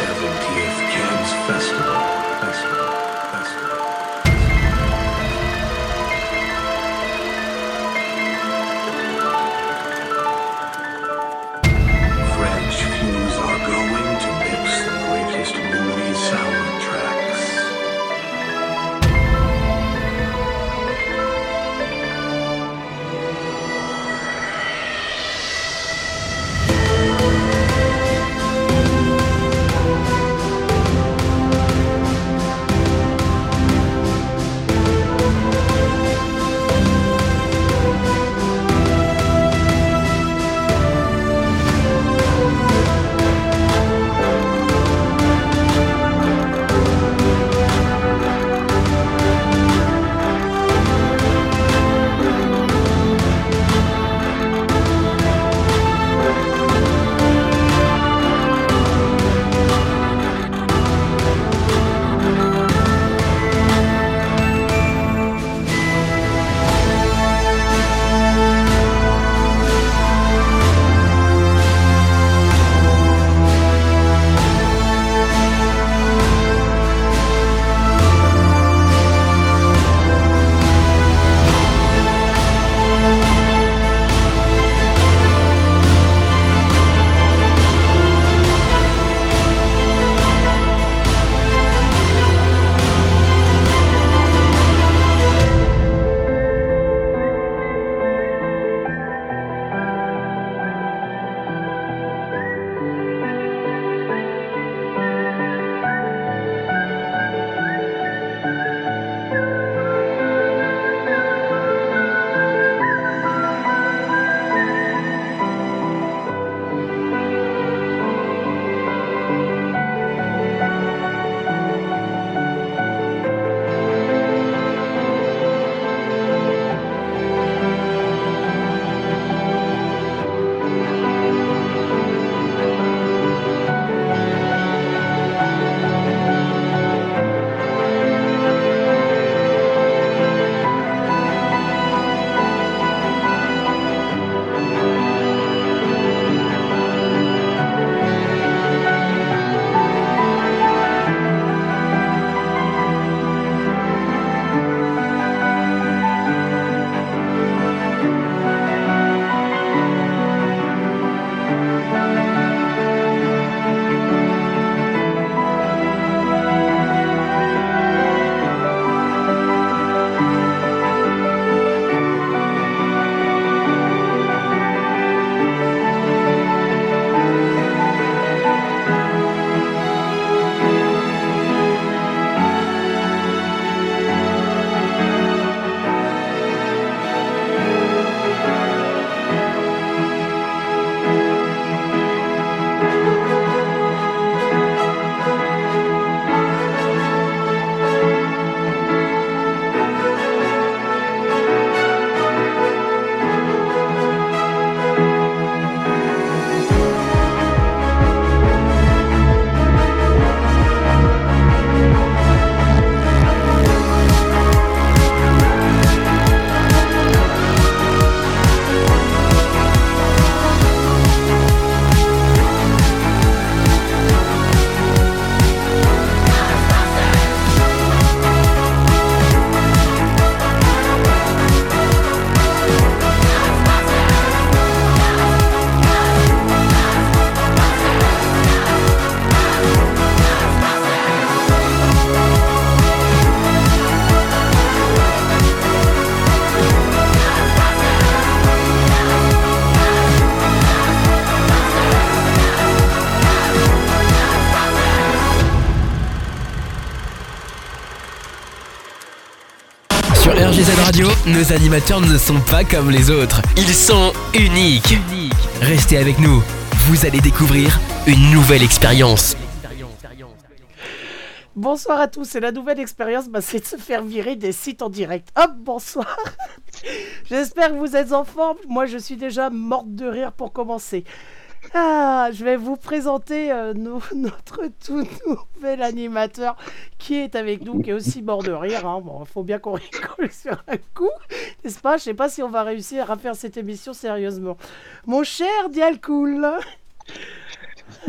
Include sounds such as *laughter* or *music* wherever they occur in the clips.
seventeen. Nos animateurs ne sont pas comme les autres. Ils sont uniques. Restez avec nous. Vous allez découvrir une nouvelle expérience. Bonsoir à tous. Et la nouvelle expérience, bah, c'est de se faire virer des sites en direct. Hop, bonsoir. *laughs* J'espère que vous êtes en forme. Moi, je suis déjà morte de rire pour commencer. Ah, je vais vous présenter euh, *laughs* notre tout nouvel animateur qui est avec nous, qui est aussi mort de rire. Hein. Bon, il faut bien qu'on *laughs* rigole sur un coup, n'est-ce pas? Je sais pas si on va réussir à faire cette émission sérieusement. Mon cher Dialcool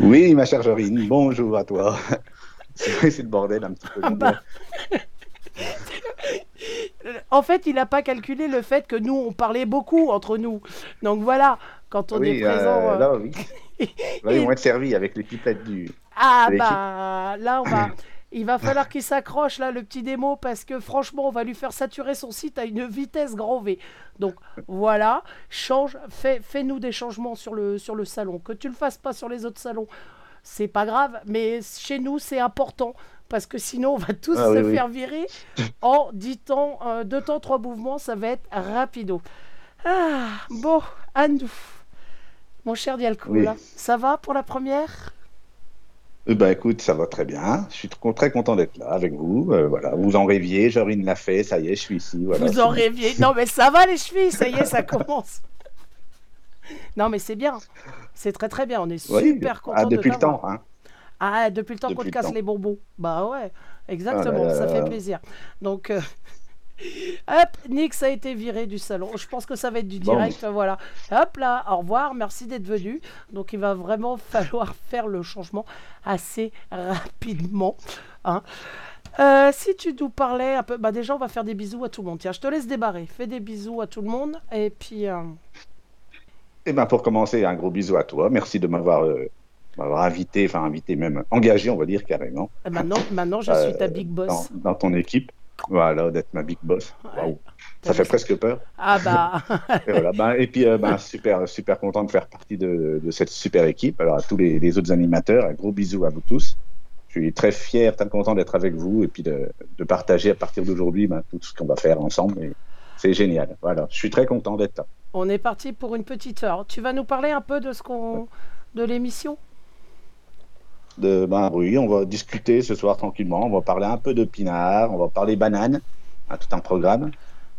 Oui, ma chère Jorine, bonjour à toi. *laughs* C'est le bordel un petit peu. Ah bah. en fait, il n'a pas calculé le fait que nous, on parlait beaucoup entre nous. Donc voilà, quand on oui, est présent. euh, euh, là, oui. *laughs* Là, ils vont être servis avec les pipettes du. Ah bah là on va *coughs* il va falloir qu'il s'accroche là le petit démo parce que franchement on va lui faire saturer son site à une vitesse grand V. Donc voilà, change, fais, fais-nous des changements sur le, sur le salon. Que tu le fasses pas sur les autres salons, c'est pas grave, mais chez nous c'est important parce que sinon on va tous Ah se oui, oui. faire virer en 10 temps, euh, deux temps, trois mouvements, ça va être rapido. Ah bon, à nous. Mon cher Dialco, Oui. ça va pour la première? Eh ben, écoute, ça va très bien. Je suis tr- très content d'être là avec vous. Euh, voilà, vous en rêviez, Jorine l'a fait, ça y est, je suis ici. Voilà. Vous en rêviez. *laughs* Non, mais ça va les chevilles, ça y est, ça commence. *laughs* Non, mais c'est bien. C'est très très bien. On est Oui, super ah, content de depuis le temps. Hein. Ah, depuis le temps qu'on te casse les bonbons. Bah ouais, exactement, Ah là ça là fait plaisir. Donc, euh, hop, Nix a été viré du salon. Je pense que ça va être du Bon. direct, voilà. Hop là, au revoir, merci d'être venu. Donc, il va vraiment *laughs* falloir faire le changement assez rapidement. hein. Euh, si tu nous parlais un peu, bah déjà on va faire des bisous à tout le monde. Tiens, je te laisse débarrer. Fais des bisous à tout le monde et puis euh, Eh ben, pour commencer, un gros bisou à toi. Merci de m'avoir euh, m'avoir invité, enfin invité même, engagé, on va dire carrément, maintenant, maintenant je suis ta big dans, boss. dans ton équipe. Voilà, d'être ma big boss. Ouais. Ça fait presque peur. Ah bah, *laughs* Et, voilà. Ben, et puis, euh, ben, super, super content de faire partie de, de cette super équipe. Alors, à tous les, les autres animateurs, un gros bisou à vous tous. Je suis très fier, très content d'être avec vous et puis de, de partager à partir d'aujourd'hui ben, tout ce qu'on va faire ensemble. Et C'est génial. Voilà, je suis très content d'être là. on est parti pour une petite heure. Tu vas nous parler un peu de ce qu'on, de l'émission? De, ben, oui, on va discuter ce soir tranquillement. On va parler un peu de pinard, on va parler banane, hein, tout un programme.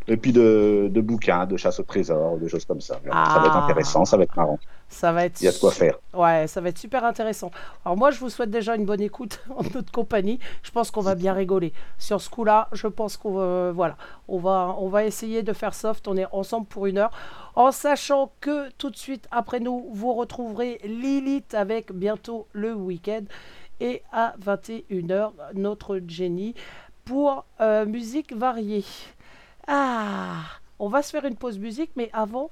Et puis de, de bouquins, de chasse au trésor, de choses comme ça. Ça va être Ah. intéressant, ça va être marrant. Ça va être. Il y a de quoi faire. Ouais, ça va être super intéressant. Alors moi, je vous souhaite déjà une bonne écoute *laughs* en notre compagnie. Je pense qu'on va bien rigoler sur ce coup-là. Je pense qu'on va, voilà, on va, on va essayer de faire soft. On est ensemble pour une heure, en sachant que tout de suite après nous, vous retrouverez Lilith avec bientôt le week-end et à 21h notre Jenny pour euh, musique variée. Ah, on va se faire une pause musique, mais avant,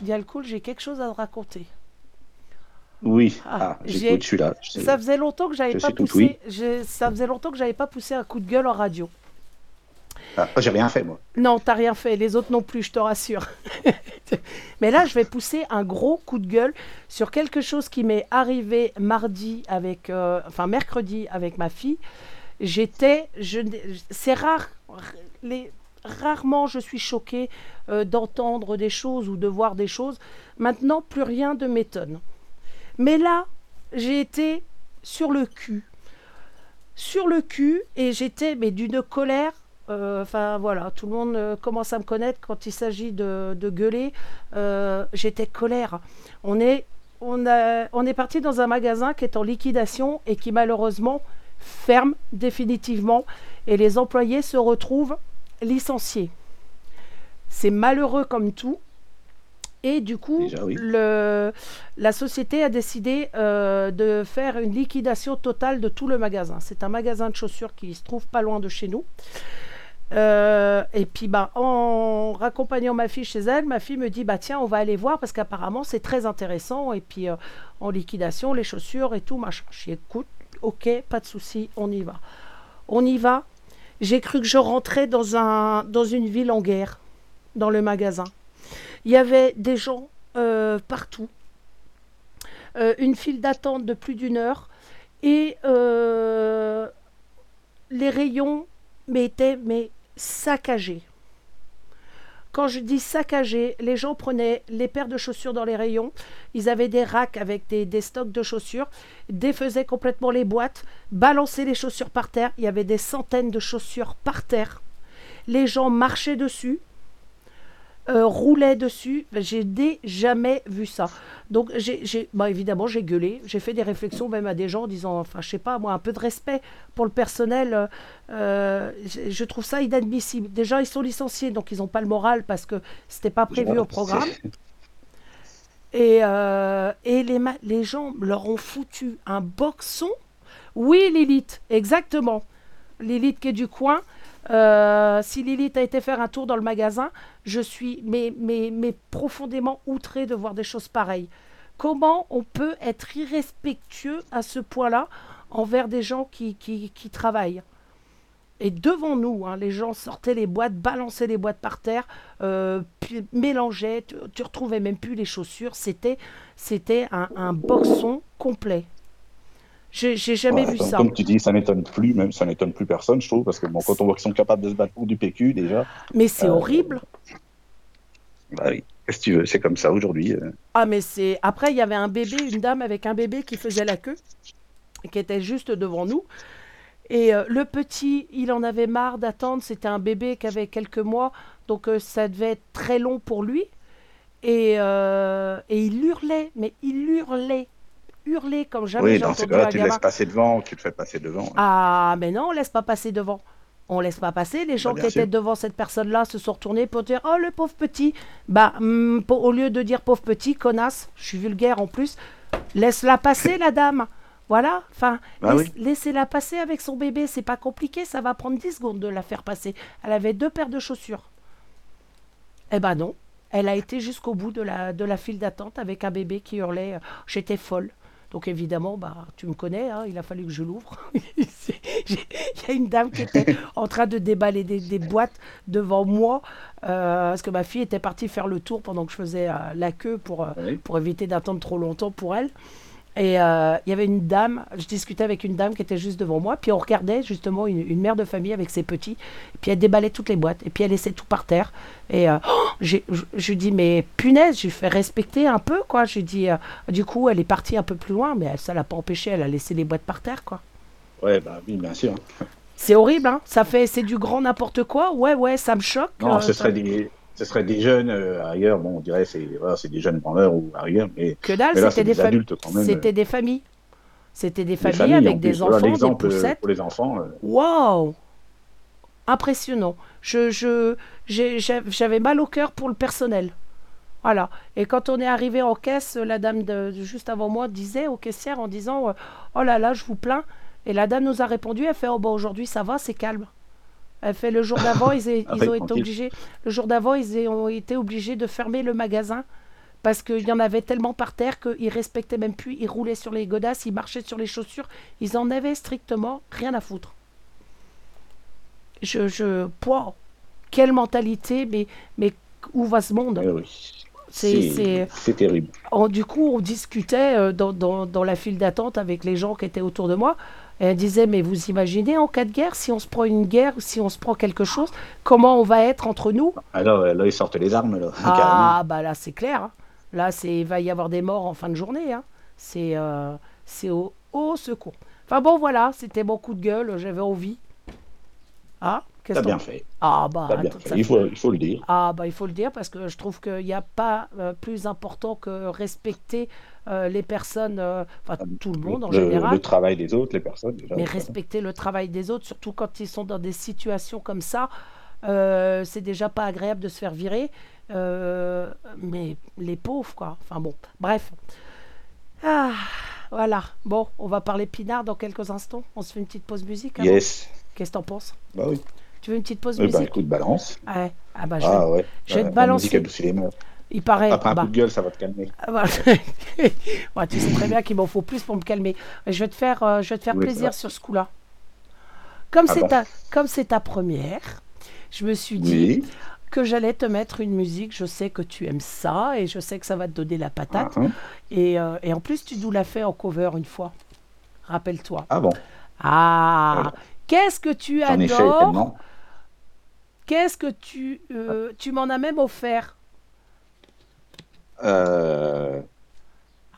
Dialcool, j'ai quelque chose à te raconter. Oui, Ah, ah, j'ai- j'écoute, je suis là. Je- Ça faisait longtemps que j'avais Je pas poussé. oui. j'ai- Ça faisait longtemps que j'avais pas poussé un coup de gueule en radio. Ah, j'ai rien fait, moi. Non, t'as rien fait. Les autres non plus, je te rassure. *laughs* Mais là, je vais pousser un gros coup de gueule sur quelque chose qui m'est arrivé mardi avec, euh, enfin mercredi avec ma fille. J'étais, je, c'est rare, les, rarement je suis choquée euh, d'entendre des choses ou de voir des choses. Maintenant, plus rien ne m'étonne. Mais là, j'ai été sur le cul. Sur le cul, et j'étais mais d'une colère. euh, Enfin voilà, tout le monde euh, commence à me connaître quand il s'agit de, gueuler. Euh, j'étais colère. On est, on, on est parti dans un magasin qui est en liquidation et qui malheureusement ferme définitivement. Et les employés se retrouvent licenciés. C'est malheureux comme tout. Et du coup, Déjà, oui. le, la société a décidé euh, de faire une liquidation totale de tout le magasin. C'est un magasin de chaussures qui se trouve pas loin de chez nous. Euh, et puis, bah, en raccompagnant ma fille chez elle, ma fille me dit bah tiens, on va aller voir parce qu'apparemment c'est très intéressant. Et puis euh, en liquidation, les chaussures et tout machin. Je dis écoute, ok, pas de souci, on y va. On y va. J'ai cru que je rentrais dans un dans une ville en guerre, dans le magasin. Il y avait des gens euh, partout, Euh, une file d'attente de plus d'une heure. Et euh, les rayons mais étaient saccagés. Quand je dis saccagés, les gens prenaient les paires de chaussures dans les rayons, ils avaient des racks avec des, des stocks de chaussures, défaisaient complètement les boîtes, balançaient les chaussures par terre, il y avait des centaines de chaussures par terre. Les gens marchaient dessus, euh, roulaient dessus. J'ai dé- jamais vu ça. Donc, j'ai, bah, évidemment, j'ai gueulé. J'ai fait des réflexions même à des gens en disant, enfin, je sais pas, moi, un peu de respect pour le personnel. euh, je, trouve ça inadmissible. Déjà, ils sont licenciés, donc ils n'ont pas le moral parce que c'était pas prévu au programme. *laughs* Et, euh, et les, les gens leur ont foutu un boxon. Oui, Lilith, exactement. Lilith qui est du coin. Euh, si Lilith a été faire un tour dans le magasin, je suis mais, mais, profondément outré de voir des choses pareilles. Comment on peut être irrespectueux à ce point-là envers des gens qui, qui, travaillent? Et devant nous, hein, les gens sortaient les boîtes, balançaient les boîtes par terre, euh, mélangeaient, tu, retrouvais même plus les chaussures. C'était, c'était un boxon complet. J'ai, jamais Ouais, vu comme, ça. comme tu dis, ça n'étonne plus, même ça n'étonne plus personne, je trouve, parce que bon, quand on voit qu'ils sont capables de se battre pour du PQ, déjà, Mais c'est Euh, horrible. bah oui, qu'est-ce que tu veux, c'est comme ça aujourd'hui. euh. Ah, mais c'est. Après, il y avait un bébé, une dame avec un bébé qui faisait la queue, qui était juste devant nous. Et euh, le petit, il en avait marre d'attendre. C'était un bébé qui avait quelques mois, donc ça devait être très long pour lui. Et, et il hurlait, mais il hurlait, hurlait comme jamais Oui, dans ces cas-là, tu gamin. laisses passer devant, tu le fais passer devant. Ah, mais non, on laisse pas passer devant. On laisse pas passer. Les gens Bah, qui étaient devant cette personne-là se sont retournés pour dire Oh, le pauvre petit. Bah, hum, pour- au lieu de dire pauvre petit, connasse, je suis vulgaire en plus, laisse-la passer, la dame. Voilà, enfin, Bah laisse- laissez-la passer avec son bébé, c'est pas compliqué, ça va prendre 10 secondes de la faire passer. Elle avait deux paires de chaussures. Eh ben non, elle a été jusqu'au bout de la, de la file d'attente avec un bébé qui hurlait euh, J'étais folle. Donc évidemment, bah, tu me connais, hein, il a fallu que je l'ouvre. *laughs* Il y a une dame qui était en train de déballer des, des boîtes devant moi, euh, parce que ma fille était partie faire le tour pendant que je faisais euh, la queue pour, euh, Oui. pour éviter d'attendre trop longtemps pour elle. Et euh, il y avait une dame, je discutais avec une dame qui était juste devant moi, puis on regardait justement une, une mère de famille avec ses petits, et puis elle déballait toutes les boîtes, et puis elle laissait tout par terre. Et euh, oh, je lui dis, mais punaise, je lui fais respecter un peu, quoi. Je lui dis, euh, du coup, elle est partie un peu plus loin, mais ça l'a pas empêché, elle a laissé les boîtes par terre, quoi. Ouais, bah oui, bien sûr. C'est horrible, hein. Ça fait, c'est du grand n'importe quoi. Ouais, ouais, ça me choque. Non, ce serait des, ce serait des jeunes euh, ailleurs, bon, on dirait c'est voilà, c'est des jeunes branleurs ou ailleurs, mais Que dalle, c'était des, des familles. adultes quand même. C'était des familles. C'était des des familles, avec des Voilà enfants, des l'exemple, euh, poussettes. pour les enfants. euh, Waouh Impressionnant. Je, j'avais mal au cœur pour le personnel. Voilà. Et quand on est arrivé en caisse, la dame de, juste avant moi disait aux caissières en disant Oh là là, je vous plains. Et la dame nous a répondu Elle fait Oh, bon, aujourd'hui, ça va, c'est calme. Elle fait Le jour d'avant, ils, *coughs* Ah ils ont été obligés. Le jour d'avant, ils ont été obligés de fermer le magasin parce qu'il y en avait tellement par terre qu'ils respectaient même plus. Ils roulaient sur les godasses, ils marchaient sur les chaussures. Ils en avaient strictement rien à foutre. Je, je, quelle mentalité, mais, mais où va ce monde? Oui. C'est- terrible. Du coup, on discutait euh, dans, dans, dans la file d'attente avec les gens qui étaient autour de moi. Et elle disait, mais vous imaginez en cas de guerre, si on se prend une guerre, si on se prend quelque chose, comment on va être entre nous? Alors euh, là, ils sortent les armes, là, carrément. Ah, bah là, c'est clair. hein. Là, il va y avoir des morts en fin de journée. hein. C'est euh, c'est au, au secours. Enfin bon, voilà, c'était mon coup de gueule. J'avais envie. Ah, qu'est-ce T'as bien fait. Ah, bah, T'as bien attends, fait. ça- Il faut, il faut le dire. ah, bah, il faut le dire parce que je trouve qu'il n'y a pas euh, plus important que respecter euh, les personnes, euh, enfin tout le monde en le, général. le travail des autres, les personnes. Déjà, Mais respecter le travail des autres, surtout quand ils sont dans des situations comme ça, euh, c'est déjà pas agréable de se faire virer. mais les pauvres, quoi. Enfin bon, bref. Ah, voilà. Bon, on va parler pinard dans quelques instants. On se fait une petite pause musique. avant Yes. Qu'est-ce que t'en penses? Bah oui. Tu veux une petite pause Eh ben, musique? écoute, balance. Ouais. Ah bah je vais- Ah ouais. je vais te la balancer. Il paraît. Après un bah, coup de gueule, ça va te calmer. Ah bah, *laughs* ouais, tu sais très bien qu'il m'en faut plus pour me calmer. Je vais te faire, euh, je vais te faire Oui, plaisir sur ce coup-là. Comme Ah c'est ta, comme c'est ta première, je me suis dit Oui. que j'allais te mettre une musique. Je sais que tu aimes ça et je sais que ça va te donner la patate. Ah, hein. Et, euh, et en plus, tu nous l'as fait en cover une fois. Rappelle-toi. Ah bon. Ah, Voilà. qu'est-ce que tu adores. Qu'est-ce que tu, euh, tu m'en as même offert. Euh,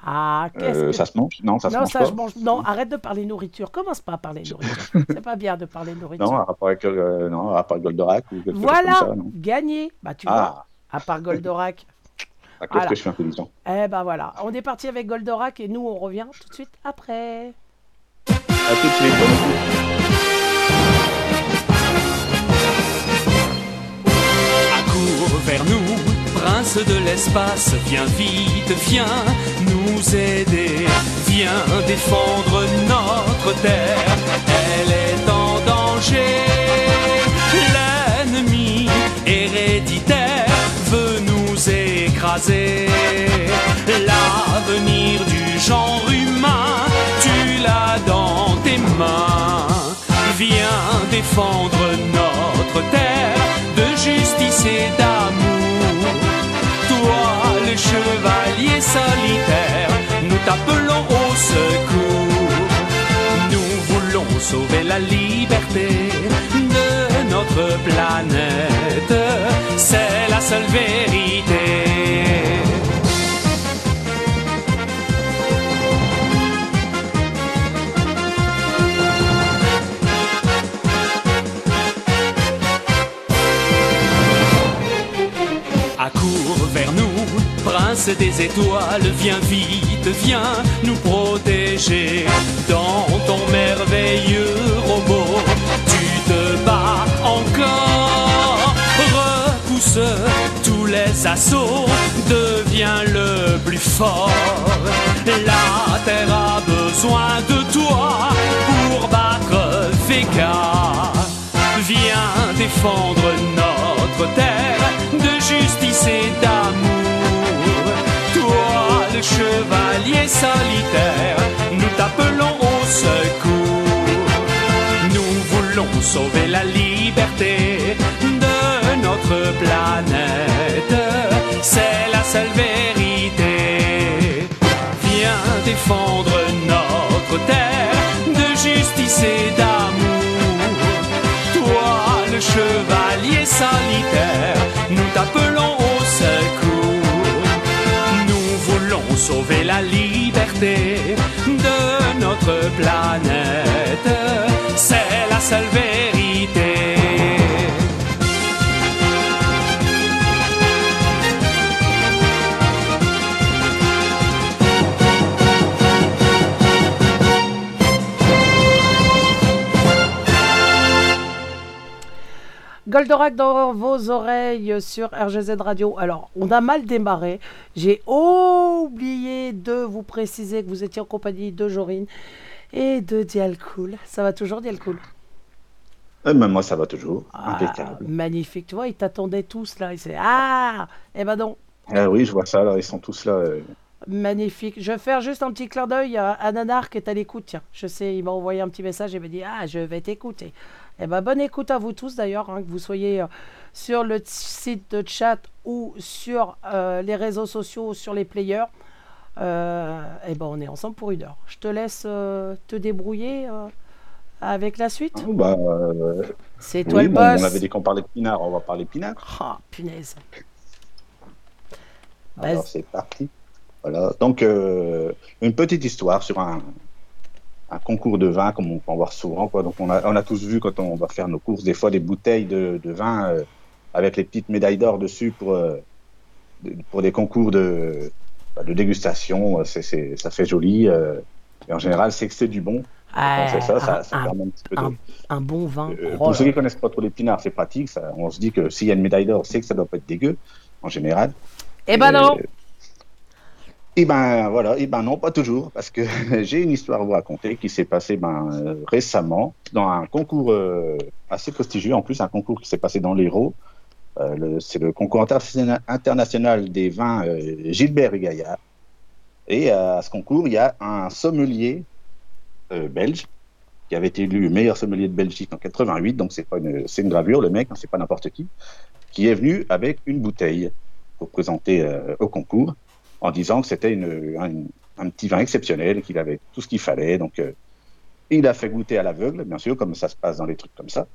Ah, qu'est-ce euh, que ça se mange? Non, ça se non, mange ça, pas. je mange. Non, arrête de parler nourriture. Commence pas à parler nourriture. *laughs* C'est pas bien de parler nourriture. Non, à rapport avec, euh, non, à Goldorak ou quelque voilà, chose comme ça, non gagné. Bah, tu vois, Ah, à part Goldorak. *laughs* à cause Voilà. que je suis intelligent. eh ben voilà, on est parti avec Goldorak et nous, on revient tout de suite après. À tout de suite. vers nous, prince de l'espace, viens vite, viens nous aider, viens défendre notre terre, elle est en danger. L'ennemi héréditaire veut nous écraser, l'avenir du genre humain, tu l'as dans tes mains, viens défendre notre terre de justice et d'amour. Toi, le chevalier solitaire, nous t'appelons au secours. Nous voulons sauver la liberté de notre planète. C'est la seule vérité. Nous, prince des étoiles, viens vite, viens nous protéger. Dans ton merveilleux robot, tu te bats encore. Repousse tous les assauts, deviens le plus fort. La terre a besoin de toi pour battre Vega. Viens défendre notre terre de justice et d'amour. Le chevalier solitaire, nous t'appelons au secours. Nous voulons sauver la liberté de notre planète. C'est la seule vérité. Viens défendre notre terre de justice et d'amour. Toi, le chevalier solitaire, nous t'appelons au secours. Sauver la liberté de notre planète. C'est la seule vérité. Goldorak dans vos oreilles sur RGZ Radio. Alors, on a mal démarré. J'ai oublié de vous préciser que vous étiez en compagnie de Jorine et de Dialcool. Ça va toujours, Dialcool? Euh, mais moi, ça va toujours. Ah, Impeccable. Magnifique. Tu vois, ils t'attendaient tous là. Ils disaient Ah Eh ben non. Ah oui, je vois ça, là, ils sont tous là. euh. Magnifique. Je vais faire juste un petit clin d'œil à, à Nanar qui est à l'écoute. Tiens, je sais, il m'a envoyé un petit message et m'a dit Ah, je vais t'écouter. Eh ben, bonne écoute à vous tous d'ailleurs, hein, que vous soyez euh, sur le site de chat ou sur euh, les réseaux sociaux, sur les players. Euh, eh ben, on est ensemble pour une heure. Je te laisse te débrouiller avec la suite. Ah, bah, C'est toi oui, le bon, boss. on avait dit qu'on parlait de pinard, on va parler pinard. Ah, punaise. Alors c'est parti. Voilà. Donc euh, une petite histoire sur un, un concours de vin comme on peut en voir souvent. Quoi. Donc on a, on a tous vu quand on va faire nos courses des fois des bouteilles de, de vin euh, avec les petites médailles d'or dessus pour euh, pour des concours de, bah, de dégustation. C'est, c'est, ça fait joli. euh, et en général, c'est que c'est du bon. Quand Ah, c'est ça, ça, un, ça un- permet un petit peu de, un- un bon vin. euh, Oh pour ceux qui connaissent pas trop les pinards, c'est pratique. Ça, on se dit que s'il y a une médaille d'or, c'est que ça doit pas être dégueu en général. Eh ben non. Et ben voilà, et ben non, pas toujours, parce que *laughs* j'ai une histoire à vous raconter qui s'est passée ben, euh, récemment dans un concours euh, assez prestigieux, en plus un concours qui s'est passé dans l'Hérault. Euh, c'est le concours interna- international des vins euh, Gilbert et Gaillard. Et à ce concours, il y a un sommelier belge qui avait été élu meilleur sommelier de Belgique en 88, donc c'est pas une, une gravure, le mec, hein, c'est pas n'importe qui, qui est venu avec une bouteille pour présenter au concours en disant que c'était une, un, petit vin exceptionnel, qu'il avait tout ce qu'il fallait. Donc, euh, il a fait goûter à l'aveugle, bien sûr, comme ça se passe dans les trucs comme ça,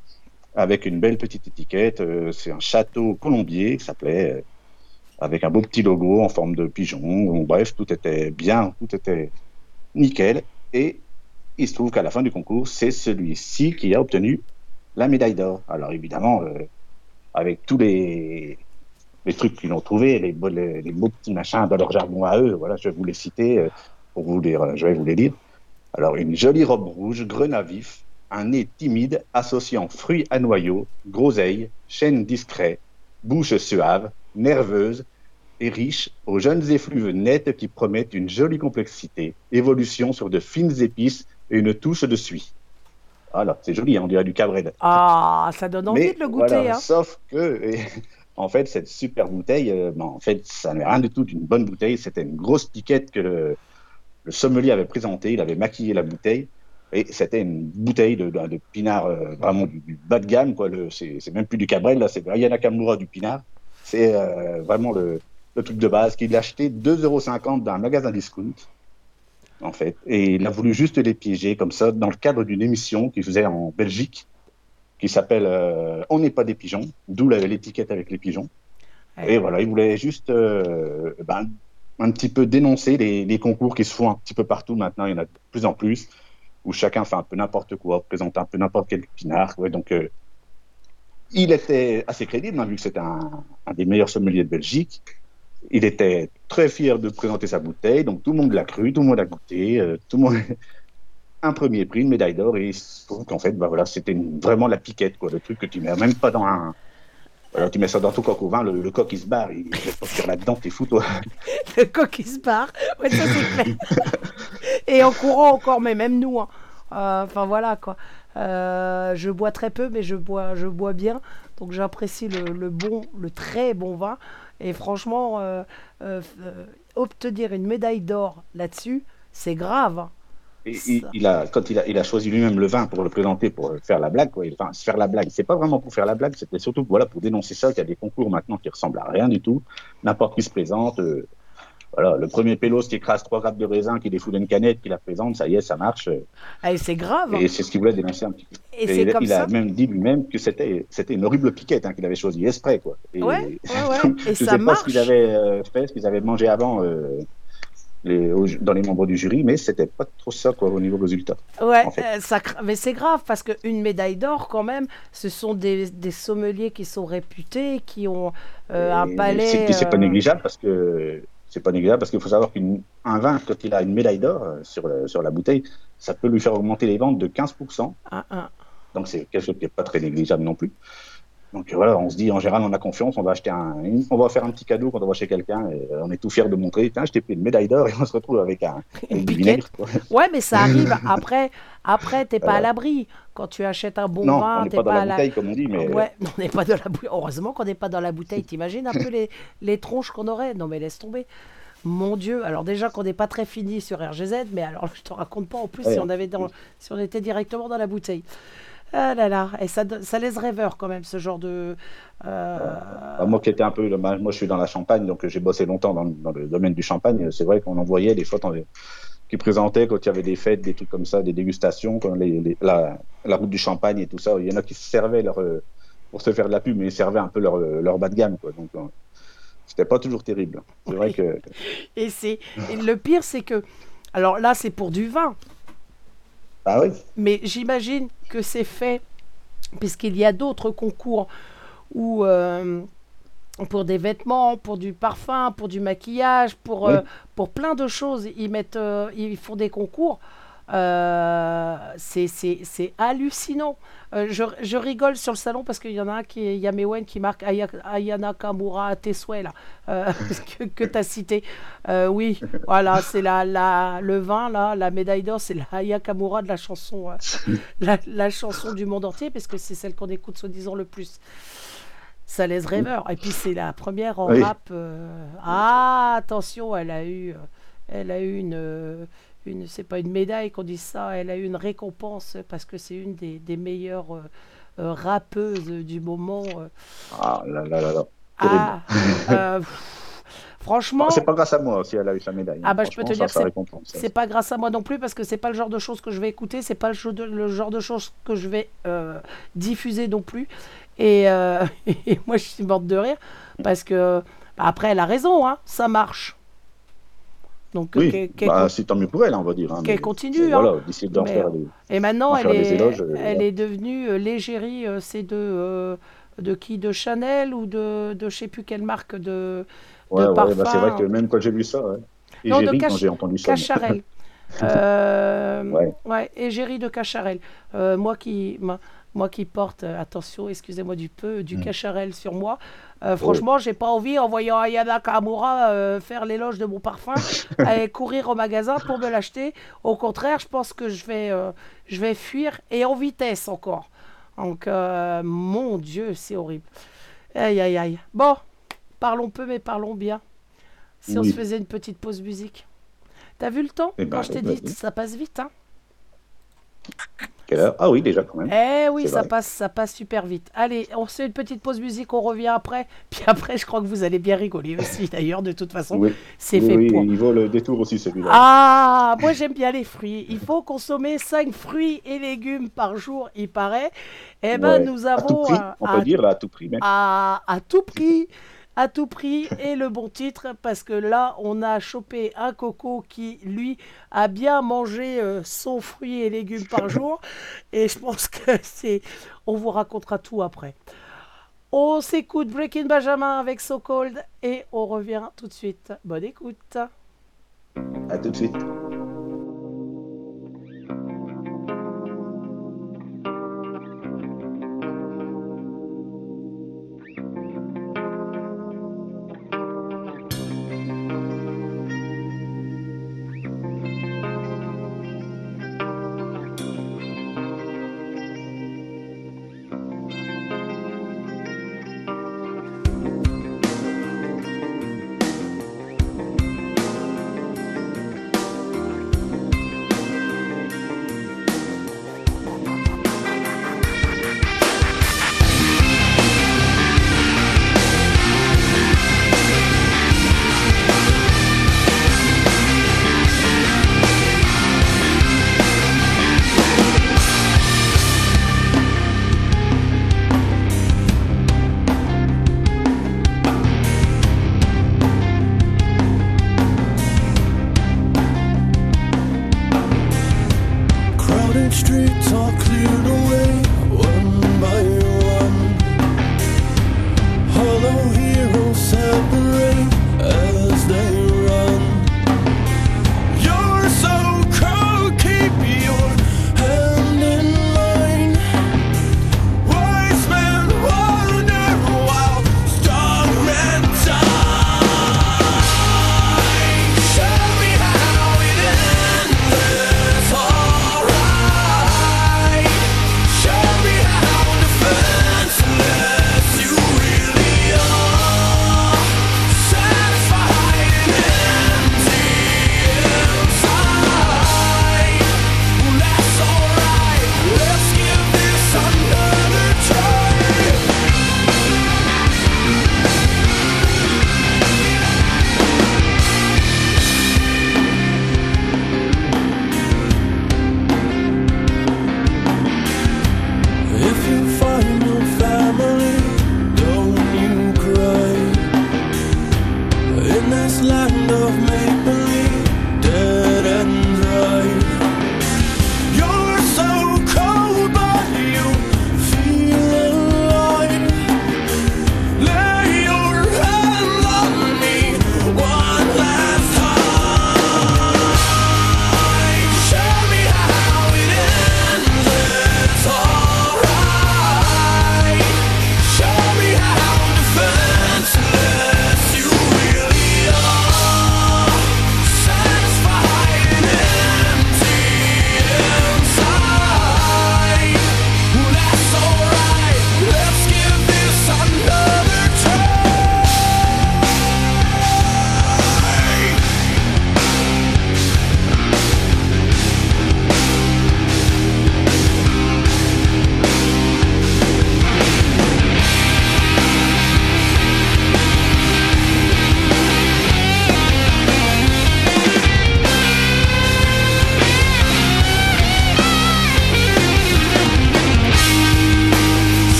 avec une belle petite étiquette. euh, c'est un château colombier qui s'appelait, euh, avec un beau petit logo en forme de pigeon. Bref, tout était bien, tout était nickel. Et il se trouve qu'à la fin du concours, c'est celui-ci qui a obtenu la médaille d'or. Alors, évidemment, avec tous les, les trucs qu'ils ont trouvés, les, beaux- les, les beaux petits machins dans leur jargon à eux. Voilà, je vais vous les citer euh, pour vous les, je vais vous les lire. Alors, une jolie robe rouge, grenat vif, un nez timide associant fruits à noyaux, groseille, chaîne discret, bouche suave, nerveuse, et riche, aux jeunes effluves nettes qui promettent une jolie complexité, évolution sur de fines épices et une touche de suie. Voilà, c'est joli, hein, on dirait du cabrel. Ah, ça donne envie Mais de le goûter. voilà, hein. Sauf que, en fait, cette super bouteille, euh, ben, en fait, ça n'est rien du tout d'une bonne bouteille. C'était une grosse piquette que le, sommelier avait présentée. Il avait maquillé la bouteille. Et c'était une bouteille de, de, de pinard euh, vraiment du, bas de gamme. quoi. C'est même plus du Cabrel, là, c'est du Ayana Kamura du pinard. C'est euh, vraiment le, truc de base qu'il a acheté 2,50 euros dans un magasin discount. En fait, et il a voulu juste les piéger comme ça dans le cadre d'une émission qu'il faisait en Belgique qui s'appelle euh, On n'est pas des pigeons, d'où l'étiquette avec les pigeons. Et voilà, il voulait juste euh, ben, un petit peu dénoncer les, les concours qui se font un petit peu partout maintenant, il y en a de plus en plus, où chacun fait un peu n'importe quoi, présente un peu n'importe quel pinard. Ouais, donc, euh, il était assez crédible, hein, vu que c'est un, un des meilleurs sommeliers de Belgique. Il était très fier de présenter sa bouteille, donc tout le monde l'a cru, tout le monde l'a goûté, euh, tout le monde. Un premier prix, une médaille d'or, et il se trouve qu'en fait, bah voilà, c'était vraiment la piquette, quoi, le truc que tu mets même pas dans un. Voilà, tu mets ça dans ton coq au vin, le, le coq il se barre, il ne pas faire là-dedans, t'es fou, toi. *laughs* Le coq il se barre. Ouais, ça c'est clair. *laughs* Et en courant encore, mais même nous. hein. Euh, Enfin voilà quoi. Euh, je bois très peu, mais je bois, je bois bien. Donc j'apprécie le, le bon, le très bon vin. Et franchement, euh, obtenir une médaille d'or là-dessus, c'est grave. hein. Et il, il a, quand il a, il a choisi lui-même le vin pour le présenter, pour faire la blague, quoi. Enfin, se faire la blague, c'est pas vraiment pour faire la blague, c'était surtout voilà, pour dénoncer ça, qu'il y a des concours maintenant qui ressemblent à rien du tout. N'importe qui se présente. euh, voilà, le premier pélos qui écrase trois grappes de raisin, qui défoule une canette, qui la présente, ça y est, ça marche. euh, Et c'est grave. hein. Et c'est ce qu'il voulait dénoncer un petit peu. Et, Et c'est il, comme il ça. a même dit lui-même que c'était c'était une horrible piquette hein, qu'il avait choisi exprès quoi. Et, Ouais, ouais, ouais. *laughs* Et ça sais pas ce qu'ils avaient euh, fait, ce qu'ils avaient mangé avant euh, les, dans les membres du jury, mais c'était pas trop ça quoi au niveau résultat. Ouais, en fait. euh, ça, mais c'est grave parce qu'une médaille d'or, quand même, ce sont des, des sommeliers qui sont réputés, qui ont euh, un palais. C'est c'est pas euh, négligeable parce que c'est pas négligeable parce qu'il faut savoir qu'un vin quand il a une médaille d'or euh, sur sur la bouteille, ça peut lui faire augmenter les ventes de 15%. un- un- Donc c'est quelque chose qui n'est pas très négligeable non plus. Donc euh, voilà, on se dit en général on a confiance, on va acheter un, on va faire un petit cadeau quand on va chez quelqu'un et euh, on est tout fier de montrer, tiens, je t'ai pris une médaille d'or et on se retrouve avec un *laughs* Une du piquette. vinaigre. quoi. Ouais, mais ça arrive. *laughs* Après, après t'es pas à l'abri. Quand tu achètes un bon non, vin, on n'est t'es pas dans à la bouteille comme on dit, mais Ouais, *laughs* on n'est pas dans la bouteille. Heureusement qu'on n'est pas dans la bouteille. T'imagines un peu les, les tronches qu'on aurait? Non, mais laisse tomber. Mon Dieu. Alors déjà qu'on n'est pas très fini sur RGZ, mais alors je te raconte pas en plus Ouais. si on avait dans, si on était directement dans la bouteille. Ah là là, et ça, ça laisse rêveur quand même ce genre de. euh, Bah, moi qui étais un peu, moi je suis dans la Champagne, donc euh, j'ai bossé longtemps dans, dans le domaine du champagne. C'est vrai qu'on en voyait des fois qui présentaient quand il y avait des fêtes, des trucs comme ça, des dégustations, quand les, les- la, la route du champagne et tout ça. Il y en a qui se servaient leur, euh, pour se faire de la pub, mais ils servaient un peu leur, euh, leur bas de gamme. Quoi. Donc euh, c'était pas toujours terrible. C'est vrai que Et c'est et le pire, c'est que. Alors là, c'est pour du vin. Ah oui, Mais j'imagine que c'est fait, puisqu'il y a d'autres concours où, euh, pour des vêtements, pour du parfum, pour du maquillage, pour, Oui. euh, pour plein de choses, ils, mettent, euh, ils font des concours. Euh, c'est- hallucinant. Euh, je, je rigole sur le salon parce qu'il y en a un qui est Yamewen qui marque Aya- Ayana Kamura Tesue là, euh, *laughs* que, que tu as cité. Oui, voilà, c'est la, la, le vin, là, la médaille d'or, c'est la Aya Kamura de la chanson, *laughs* la, la chanson du monde entier parce que c'est celle qu'on écoute soi-disant le plus. Ça laisse rêveur. Et puis c'est la première en Oui. rap. Ah, attention, elle a eu, elle a eu une, une c'est pas une médaille qu'on dit ça, elle a eu une récompense parce que c'est une des, des meilleures euh, euh, rappeuses du moment. euh. ah là là là là. Ah, euh, pff, franchement, Bon, c'est pas grâce à moi si elle a eu sa médaille. Ah hein. bah, je peux te dire que c'est pas grâce à moi non plus parce que c'est pas le genre de choses que je vais écouter, c'est pas le, genre de- le genre de choses que je vais diffuser non plus. Et, *laughs* et moi je suis morte de rire parce que bah, après elle a raison, hein, ça marche. Donc Oui, qu'elle- qu'elle bah, c'est tant mieux pour elle, on va dire. hein, qu'elle continue, hein. Voilà, d'essayer d'en Mais, faire euh, des- et maintenant en elle est, éloges, euh, elle est devenue euh, l'égérie, c'est de euh, de qui? De Chanel ou de de je sais plus quelle marque de Ouais, ouais, parfum? bah, c'est vrai que même quand j'ai vu ça, ouais. Non, de ri Cach- quand j'ai entendu ça. mais- Cacharel. *laughs* Euh, Ouais. ouais, égérie de Cacharel. Euh, moi qui. Moi qui porte, euh, attention, excusez-moi du peu, du Mm. cacharel sur moi. Euh, franchement, j'ai pas envie, en voyant Ayana Kamura euh, faire l'éloge de mon parfum, *laughs* et courir au magasin pour me l'acheter. Au contraire, je pense que je vais, euh, je vais fuir et en vitesse encore. Donc, mon Dieu, c'est horrible. Aïe, aïe, aïe. Bon, parlons peu, mais parlons bien. Si on se faisait une petite pause musique. T'as vu le temps? Eh Quand ben, je t'ai vas-y. dit, ça passe vite, hein? Quelle heure? Ah oui, déjà quand même. Eh oui, ça vrai. passe, ça passe super vite. Allez, on se fait une petite pause musique, on revient après. *laughs* Puis après, je crois que vous allez bien rigoler aussi, *laughs* d'ailleurs, de toute façon. Oui, C'est oui, fait oui, pour. il vaut le détour aussi celui-là. Ah, moi j'aime bien les fruits. Il faut consommer 5 fruits et légumes par jour, il paraît. Eh ben, Ouais. nous à tout avons prix, un- on peut dire là, à tout prix même. à, à tout prix, à tout prix et le bon titre parce que là on a chopé un coco qui lui a bien mangé euh, son fruit et légumes par *laughs* jour et je pense que c'est on vous racontera tout après. On s'écoute Breaking Benjamin avec So Cold et on revient tout de suite. Bonne écoute. À tout de suite. Streets are cleared away one by one. Hollow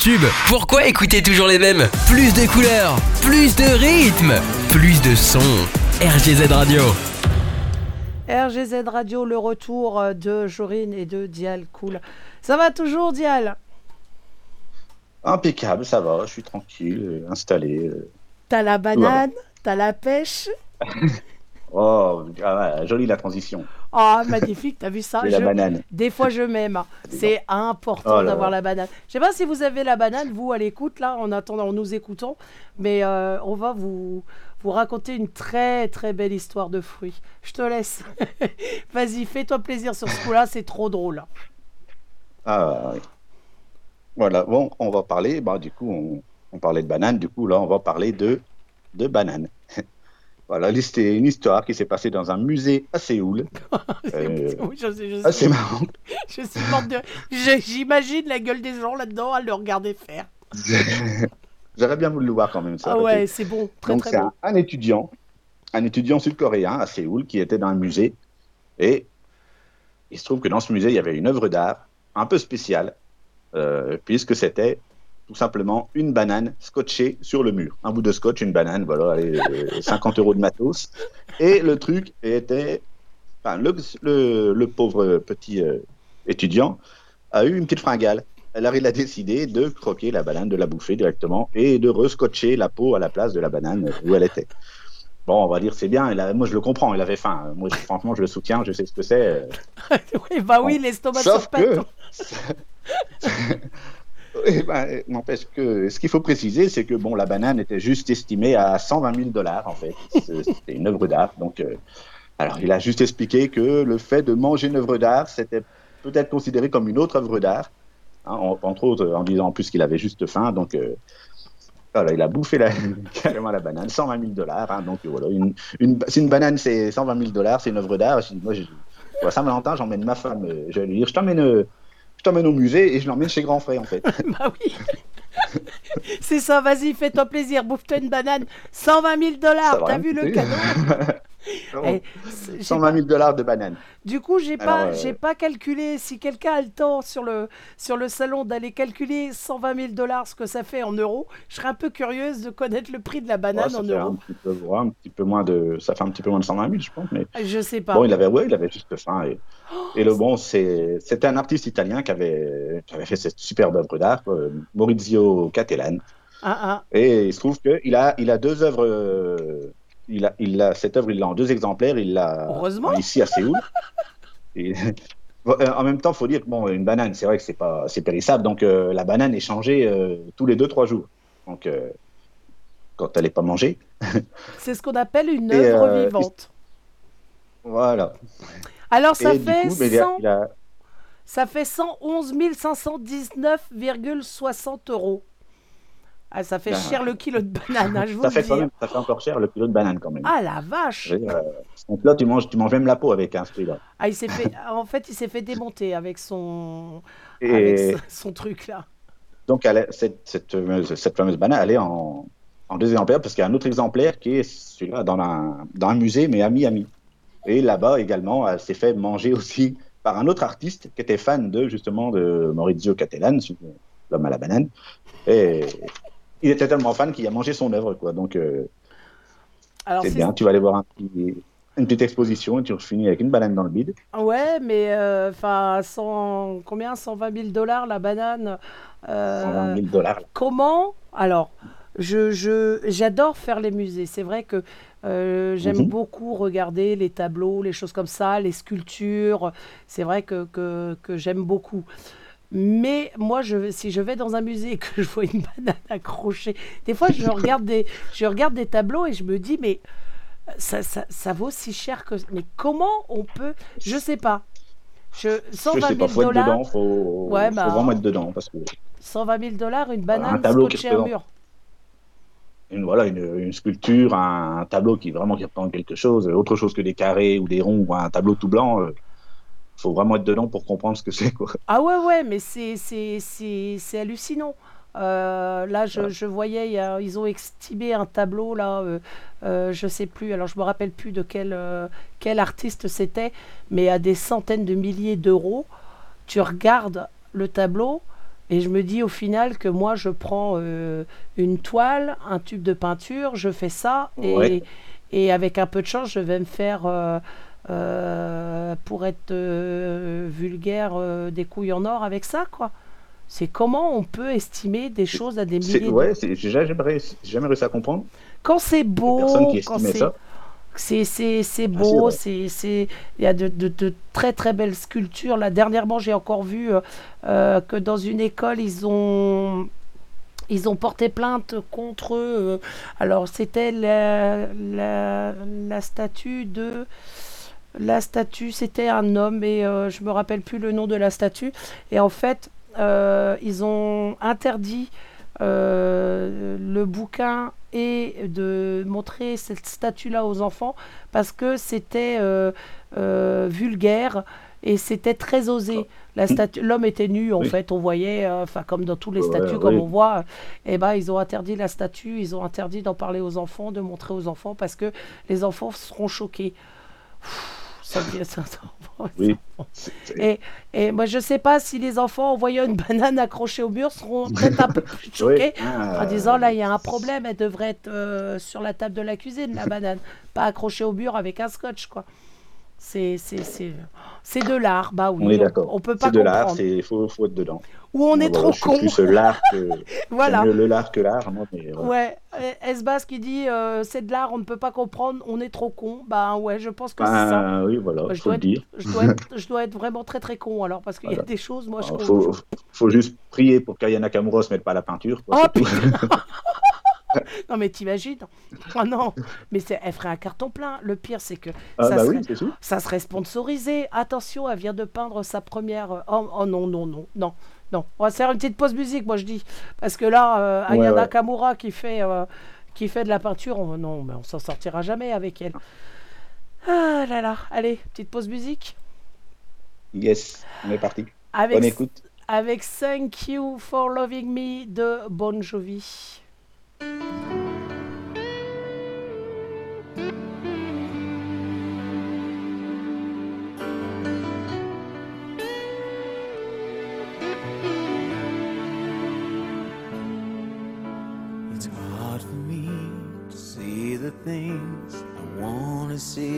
tubes. Pourquoi écouter toujours les mêmes? Plus de couleurs, plus de rythme, plus de sons. RGZ Radio. RGZ Radio, le retour euh, de Jorine et de Dial. Cool. Ça va toujours, Dial? Impeccable, ça va, je suis tranquille, euh, installé. euh. T'as la banane, t'as la pêche? *laughs* Oh, ah ouais, jolie la transition. Oh, magnifique, t'as vu ça la Je- banane. Des fois, je m'aime. C'est important Oh d'avoir la banane. Je sais pas si vous avez la banane, vous, à l'écoute, là, en attendant, en nous écoutant. Mais euh, on va vous, vous raconter une très, très belle histoire de fruits. Je te laisse. *laughs* Vas-y, fais-toi plaisir sur ce coup-là, c'est trop drôle. Ah, oui. Voilà, bon, on va parler, bah, du coup, on, on parlait de banane, du coup, là, on va parler de, de banane. *laughs* voilà, là, c'était une histoire qui s'est passée dans un musée à Séoul. *laughs* Euh, Oui, je, sais, je, Ah, sais. c'est marrant. *laughs* De... J'imagine la gueule des gens là-dedans à le regarder faire. *laughs* J'aurais bien voulu le voir quand même. ça Ah ouais, c'est bon, très Donc très c'est bon. un, un étudiant, un étudiant sud-coréen à Séoul qui était dans un musée et il se trouve que dans ce musée il y avait une œuvre d'art un peu spéciale euh, puisque c'était tout simplement une banane scotchée sur le mur, un bout de scotch, une banane, voilà, allez, euh, *laughs* 50 euros de matos et le truc était, enfin le, le- le pauvre petit euh, étudiant a eu une petite fringale. Alors il a décidé de croquer la banane, de la bouffer directement et de rescotcher la peau à la place de la banane où elle était. Bon, on va dire c'est bien. a- moi je le comprends. Il avait faim. Moi je- franchement je le soutiens. Je sais ce que c'est. euh. *laughs* oui, bah oui, l'estomac Sauf sur que. *laughs* Oui, ben, n'empêche que ce qu'il faut préciser, c'est que bon, la banane était juste estimée à 120 000 dollars en fait. C'était une œuvre d'art. Donc, euh, alors il a juste expliqué que le fait de manger une œuvre d'art, c'était peut-être considéré comme une autre œuvre d'art. Hein, en- entre autres, en disant en plus qu'il avait juste faim. Donc, euh, voilà, il a bouffé la, *laughs* carrément la banane, 120 000 dollars. hein. donc voilà, une, une, si une banane c'est 120 000 dollars, c'est une œuvre d'art. Moi, je, la Saint-Valentin, j'emmène ma femme. euh, Je vais lui dire, je t'emmène, je t'emmène au musée et je l'emmène chez Grand Frais en fait. *laughs* Bah oui. c'est ça, vas-y, fais-toi plaisir, bouffe-toi une banane. 120 000 dollars, t'as vu le cadeau? *laughs* Non, Eh, c'est- j'ai 120 000 dollars de banane. Du coup, j'ai pas, euh, j'ai pas calculé. Si quelqu'un a le temps sur le, sur le salon d'aller calculer 120 000 dollars, ce que ça fait en euros, je serais un peu curieuse de connaître le prix de la banane en fait un euros. petit, peu, ouais, un petit peu moins de, ça fait un petit peu moins de 120 000, je pense. Mais Je sais pas. bon, il avait, ouais, il avait juste faim. Et, et le bon, c'est, c'était un artiste italien qui avait, qui avait fait cette superbe œuvre d'art, euh, Maurizio Cattelan. Ah, ah. Et il se trouve qu'il a, il a deux œuvres. euh, il a, il a, cette œuvre, il l'a en deux exemplaires. Il l'a ici à Séoul. Et, *laughs* euh, en même temps, il faut dire que bon, une banane, c'est vrai que c'est pas, c'est périssable. Donc euh, la banane est changée euh, tous les deux trois jours. Donc euh, quand elle n'est pas mangée, *laughs* C'est ce qu'on appelle une œuvre vivante. voilà. Alors ça et fait coup, mais il a- 100 a- ça fait 111 519,60 euros. Ah, ça fait Ben, cher le kilo de *laughs* banane, hein, je vous ça le fait dis. quand même, ça fait encore cher le kilo de banane quand même. Ah la vache euh, donc là, tu manges, tu manges même la peau avec un ce prix-là. Ah, il s'est fait, en fait, il s'est fait démonter avec son, Et avec son- truc là. donc, elle est- cette, cette, fameuse, cette fameuse banane, elle est en, en deux exemplaires parce qu'il y a un autre exemplaire qui est celui-là dans un, dans un musée, mais à Miami. Et là-bas également, elle s'est fait manger aussi par un autre artiste qui était fan de justement de Maurizio Cattelan, l'homme à la banane. Et il était tellement fan qu'il a mangé son œuvre, quoi. Donc, euh, c'est bien. Tu vas aller voir un petit- une petite exposition et tu finis avec une banane dans le bide. Ouais, mais euh, enfin, 100 combien? 120 000 dollars la banane. euh, 120 000 dollars. Comment? Alors, je, je, j'adore faire les musées. C'est vrai que euh, j'aime Mhm. beaucoup regarder les tableaux, les choses comme ça, les sculptures. C'est vrai que, que, que j'aime beaucoup. Mais moi, je, si je vais dans un musée et que je vois une *laughs* banane accrochée, des fois, je *laughs* regarde des, je regarde des tableaux et je me dis, mais ça, ça, ça vaut si cher que. Mais comment on peut. Je sais pas. Je, Je 120 sais 000 pas, faut être dollars. dedans, faut, Ouais, faut bah, vraiment être dedans parce que 120 000 dollars, une Voilà, un banane tableau qui représente- mur. une, voilà, une, une sculpture, un, tableau qui vraiment qui représente quelque chose, autre chose que des carrés ou des ronds ou un tableau tout blanc. Il faut vraiment être dedans pour comprendre ce que c'est. Quoi. Ah ouais, ouais, mais c'est, c'est, c'est, c'est hallucinant. Euh, là, je, je voyais, a- ils ont estimé un tableau, là, euh, euh, je sais plus, alors je me rappelle plus de quel, euh, quel artiste c'était, mais à des centaines de milliers d'euros. Tu regardes le tableau, Et je me dis au final que moi, je prends une toile, un tube de peinture, je fais ça, et, Ouais. et avec un peu de chance, je vais me faire, euh, pour être euh, vulgaire, euh, des couilles en or avec ça, quoi. C'est comment on peut estimer des choses à des milliers Ouais, j'ai jamais, réussi- j'ai jamais réussi à comprendre. Quand c'est beau, quand c'est c'est c'est beau, vrai. c'est c'est il y a de, de- de très très belles sculptures. Là dernièrement, j'ai encore vu que dans une école, ils ont ils ont porté plainte contre eux. alors c'était la, la, la statue de la statue, c'était un homme et euh, je me rappelle plus le nom de la statue. Et en fait, euh, ils ont interdit euh, le bouquin et de montrer cette statue-là aux enfants parce que c'était euh, vulgaire et c'était très osé. La statue, l'homme était nu en Oui. fait, on voyait, euh, comme dans tous les Ouais, statues, comme oui. on voit, et ben ils ont interdit la statue, ils ont interdit d'en parler aux enfants, de montrer aux enfants parce que les enfants seront choqués. *laughs* Oui. Et, et moi, je sais pas si les enfants, en voyant une banane accrochée au mur, seront peut-être un peu plus *laughs* choqués. Ah, En disant là, il y a un problème, elle devrait être euh, sur la table de la cuisine, la *laughs* banane, pas accrochée au mur avec un scotch, quoi. C'est c'est c'est c'est de l'art, bah oui. On est d'accord. On peut pas C'est de l'art, il faut, faut être dedans. Ou on est Voilà, trop je suis con. plus l'art que. *laughs* Voilà. mieux le l'art que l'art. Ouais, Esbas qui dit euh, c'est de l'art, on ne peut pas comprendre, on est trop con. Bah ouais, je pense que c'est ça. Ah, oui, voilà, Bah, je, faut dois le dire. je, dois être, *laughs* je dois être vraiment très très con alors, parce qu'il y a des choses, moi je Alors, comprends. faut, faut juste prier pour qu'Aya Nakamura se mette pas à la peinture. quoi, Oh c'est. *laughs* *laughs* Non mais t'imagines Oh non Mais elle ferait un carton plein. Le pire c'est que Ah, ça, bah serait, oui, ça serait sponsorisé. Attention, elle vient de peindre sa première... euh, Oh, oh non, non, non, non. Non, on va se faire une petite pause musique, moi je dis. Parce que là, euh, Ouais, Aya ouais. Nakamura qui fait, euh, qui fait de la peinture, on- non, mais on s'en sortira jamais avec elle. Ah là là, allez, petite pause musique. Yes, on est parti. Bonne Avec, écoute. avec Thank You for Loving Me de Bon Jovi.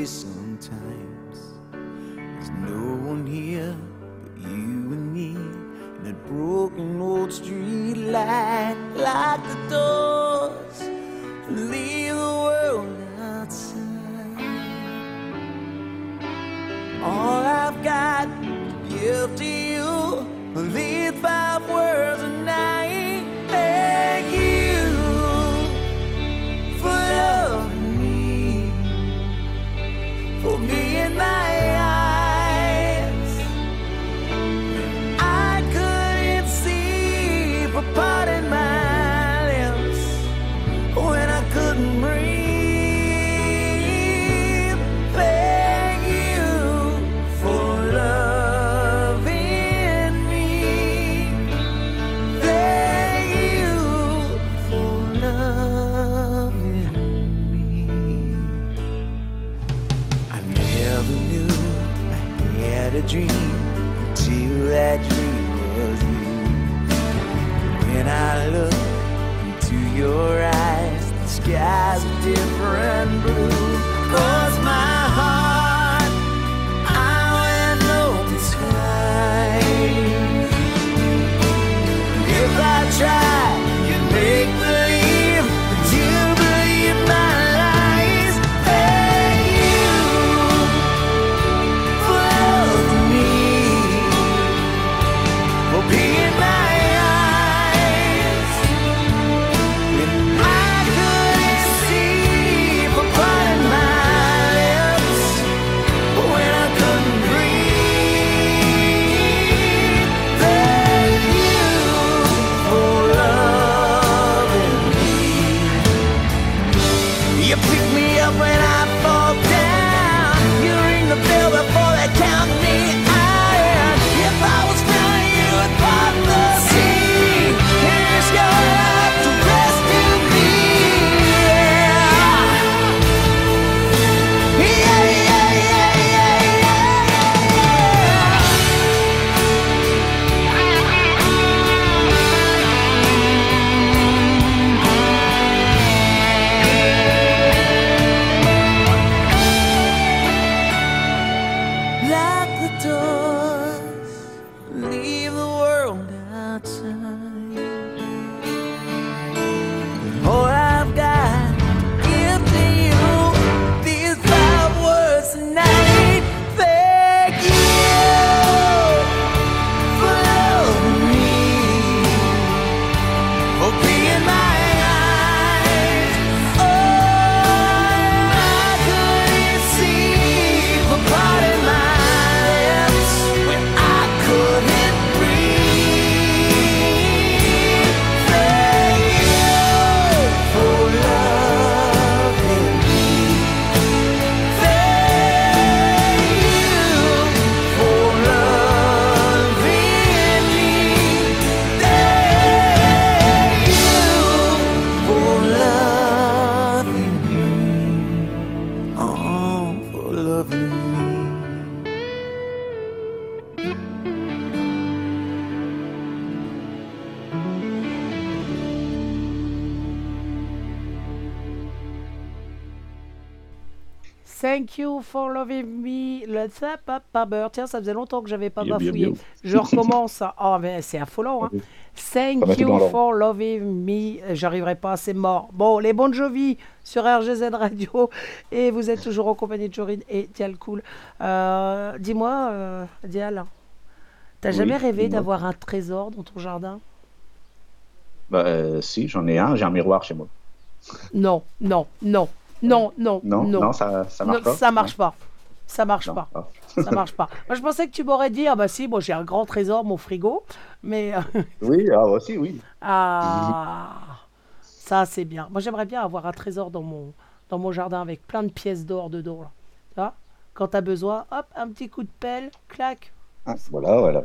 Sometimes. There's no one here but you and me. And that broken old street light, lock the doors, and leave the world outside. All I've got to give to you are these five words, and I thank you for loving me, for being my Lock the doors. Leave Thank you for loving me. Le Zappapaber. Tiens, ça faisait longtemps que j'avais pas bafouillé. Je recommence. Oh, mais c'est affolant. Hein. Thank you for loving me. J'arriverai pas, c'est mort. Bon, les Bon Jovi sur RGZ Radio. Et vous êtes toujours en compagnie de Jorine et Dial Cool. Euh, Dis-moi, euh, Dial, t'as Oui, jamais rêvé d'avoir un trésor dans ton jardin? Bah, euh, si, j'en ai un, j'ai un miroir chez moi. Non, non, non, non, non, Non, non. non, ça, ça marche Non, pas. ça marche pas. Ça marche Non, pas. ah. Ça marche pas. Moi, je pensais que tu m'aurais dit, ah bah si, moi j'ai un grand trésor, mon frigo. Mais, euh, *laughs* Oui, ah, aussi, oui. ah, ça c'est bien. Moi j'aimerais bien avoir un trésor dans mon, dans mon jardin avec plein de pièces d'or dedans. Là. Tu vois? Quand tu as besoin, hop, un petit coup de pelle, clac. Ah, voilà, voilà.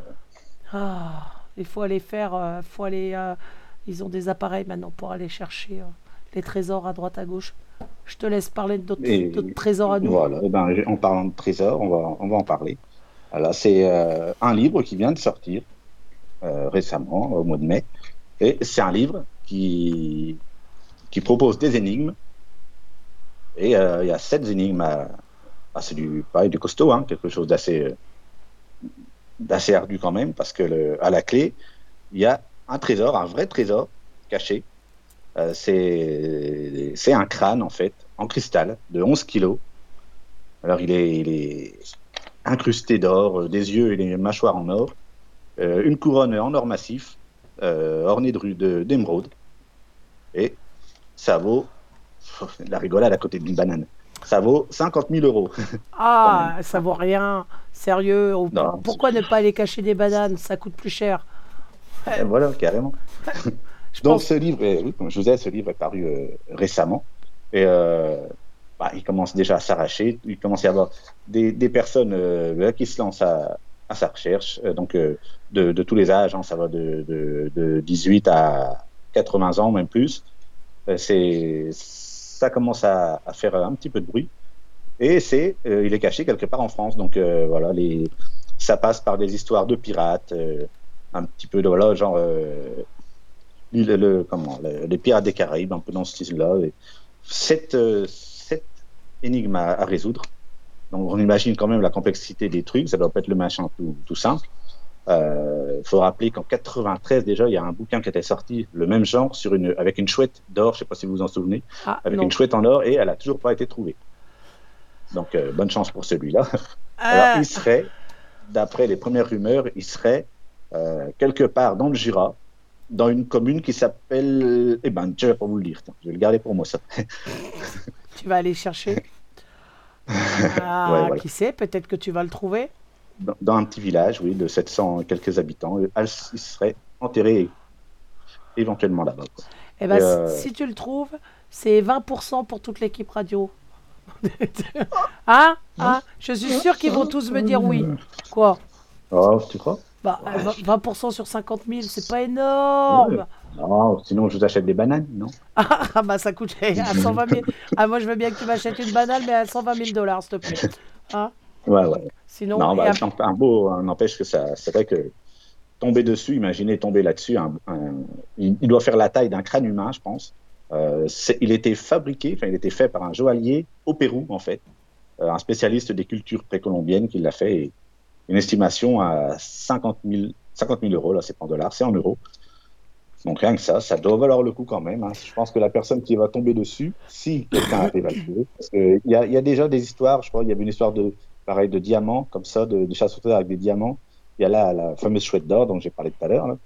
Ah, il faut aller faire, euh, faut aller, euh, ils ont des appareils maintenant pour aller chercher euh, les trésors à droite à gauche. Je te laisse parler de notre, Et- notre trésor à nous. Voilà, eh ben, en parlant de trésor, on va, on va en parler. C'est euh, un livre qui vient de sortir euh, récemment, au mois de mai. Et c'est un livre qui, qui propose des énigmes. Et euh, il y a sept énigmes. À, ah, c'est du, pareil, du costaud, hein, quelque chose d'assez, d'assez ardu quand même, parce que le, à la clé, il y a un trésor, un vrai trésor caché. Euh, c'est, un crâne, en fait, en cristal, de 11 kilos. Alors, il est, il est incrusté d'or, euh, des yeux et des mâchoires en or, euh, une couronne en or massif, euh, ornée de, ru- de- d'émeraude. Et ça vaut, *laughs* la rigolade à côté d'une banane, ça vaut 50 000 euros. *laughs* Ah, ça vaut rien. Sérieux. Non. Pourquoi ne pas aller cacher des bananes? Ça coûte plus cher. Et voilà, carrément. *laughs* Je Donc pense- ce livre, est, oui, comme je vous ai, ce livre est paru euh, récemment et euh, bah, il commence déjà à s'arracher. Il commence à y avoir des, des personnes euh, qui se lancent à, à sa recherche, donc de, de tous les âges, hein, ça va de, de, de 18 à 80 ans, même plus. C'est, ça commence à, à faire un petit peu de bruit et c'est, euh, il est caché quelque part en France. Donc euh, voilà, les, ça passe par des histoires de pirates, euh, un petit peu de voilà, genre euh, le, le- comment, le- les pirates des Caraïbes, un peu dans ce style-là. Et Sept, euh, sept énigmes à, à résoudre. Donc on imagine quand même la complexité des trucs, ça doit pas être le machin tout, tout simple. Il faut rappeler qu'en 93 déjà, il y a un bouquin qui était sorti, le même genre, sur une, avec une chouette d'or, je sais pas si vous vous en souvenez, Ah, avec non. une chouette en or, et elle a toujours pas été trouvée. Donc euh, bonne chance pour celui-là. *laughs* Alors, il serait, d'après les premières rumeurs, il serait euh, quelque part dans le Jura, dans une commune qui s'appelle. Eh ben, je vais pas vous le dire, je vais le garder pour moi, ça. *laughs* tu vas aller chercher. *laughs* Ah, Ouais, voilà. qui sait Peut-être que tu vas le trouver. Dans, dans un petit village, oui, de 700 et quelques habitants. Il serait enterré éventuellement là-bas. Eh ben, euh, si tu le trouves, c'est 20% pour toute l'équipe radio. *laughs* hein? Hein? Je suis sûr qu'ils vont tous me dire oui. Quoi? Oh, tu crois? Bah, euh, 20% sur 50 000, c'est pas énorme. Ouais. Non, sinon je vous achète des bananes, non *laughs* Ah bah ça coûte à 120 000. Ah moi je veux bien que tu m'achètes une banane, mais à 120 000 dollars, s'il te plaît. Hein Ouais, ouais. Sinon, Non, bah, n'emp- un beau, un- n'empêche que ça, c'est vrai que tomber dessus, imaginez tomber là-dessus, un- un- il, il doit faire la taille d'un crâne humain, je pense. Euh, il était fabriqué, enfin, il était fait par un joaillier au Pérou, en fait, Euh, un spécialiste des cultures précolombiennes qui l'a fait. Et une estimation à 50 000, 50 000 euros, là, c'est pas en dollars, c'est en euros. Donc rien que ça, ça doit valoir le coup quand même. hein. Je pense que la personne qui va tomber dessus, si quelqu'un arrive à le trouver, parce qu'il y a, il y a déjà des histoires, je crois, il y avait une histoire de, pareil, de diamants, comme ça, de, de chasse avec des diamants. Il y a là la fameuse chouette d'or dont j'ai parlé tout à l'heure.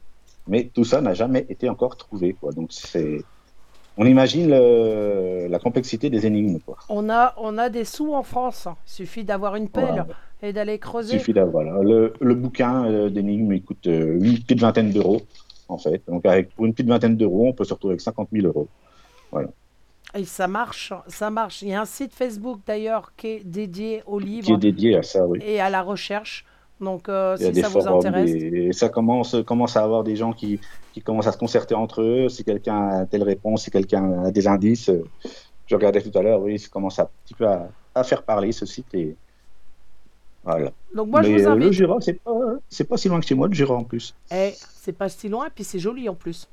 Mais tout ça n'a jamais été encore trouvé. Quoi. Donc c'est, on imagine le- la complexité des énigmes. Quoi. on a, on a des sous en France. Il suffit d'avoir une pelle Voilà. et d'aller Il creuser. suffit d'avoir. voilà. Le, le bouquin euh, d'énigmes, il coûte euh, une petite vingtaine d'euros, en fait. Donc avec, pour une petite vingtaine d'euros, on peut se retrouver avec 50 000 euros. Et ça marche, ça marche. Il y a un site Facebook d'ailleurs qui est dédié aux Qui livres est dédié à ça, oui. et à la recherche. Donc euh, si ça vous forums, intéresse. des- et ça commence, commence à avoir des gens qui, qui commencent à se concerter entre eux. Si quelqu'un a telle réponse, si quelqu'un a des indices. euh, Je regardais tout à l'heure, oui, ça commence à, un petit peu à, à faire parler ce site. Et... Voilà. Donc moi je vous euh, le invite. Jura, c'est pas, pas si loin que chez moi, le Jura en plus. Eh, c'est pas si loin et puis c'est joli en plus.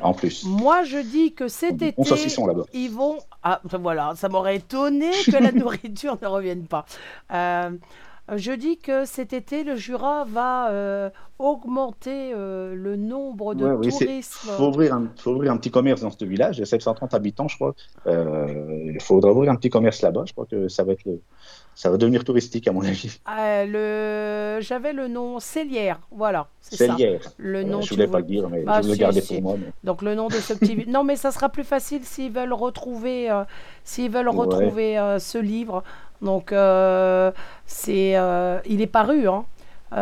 En plus. Moi, je dis que cet été, ils vont. Ah, voilà, ça m'aurait étonné que la *laughs* nourriture ne revienne pas. Euh, je dis que cet été, le Jura va euh, augmenter euh, le nombre de Ouais, faut ouvrir, un, faut ouvrir un petit commerce dans ce village. Il y a 730 habitants, je crois. Euh, il faudra ouvrir un petit commerce là-bas. Je crois que ça va être le, ça va devenir touristique à mon avis. Euh, le... J'avais le nom Célière, voilà, c'est ça. Célière. Le Euh, nom, je tu voulais pas le dire, mais Bah, je si, le garder si. pour moi. mais- Donc le nom de ce petit... *laughs* non mais ça sera plus facile s'ils veulent retrouver, euh, s'ils veulent Ouais. retrouver euh, ce livre. Donc euh, c'est, euh, il est paru, hein.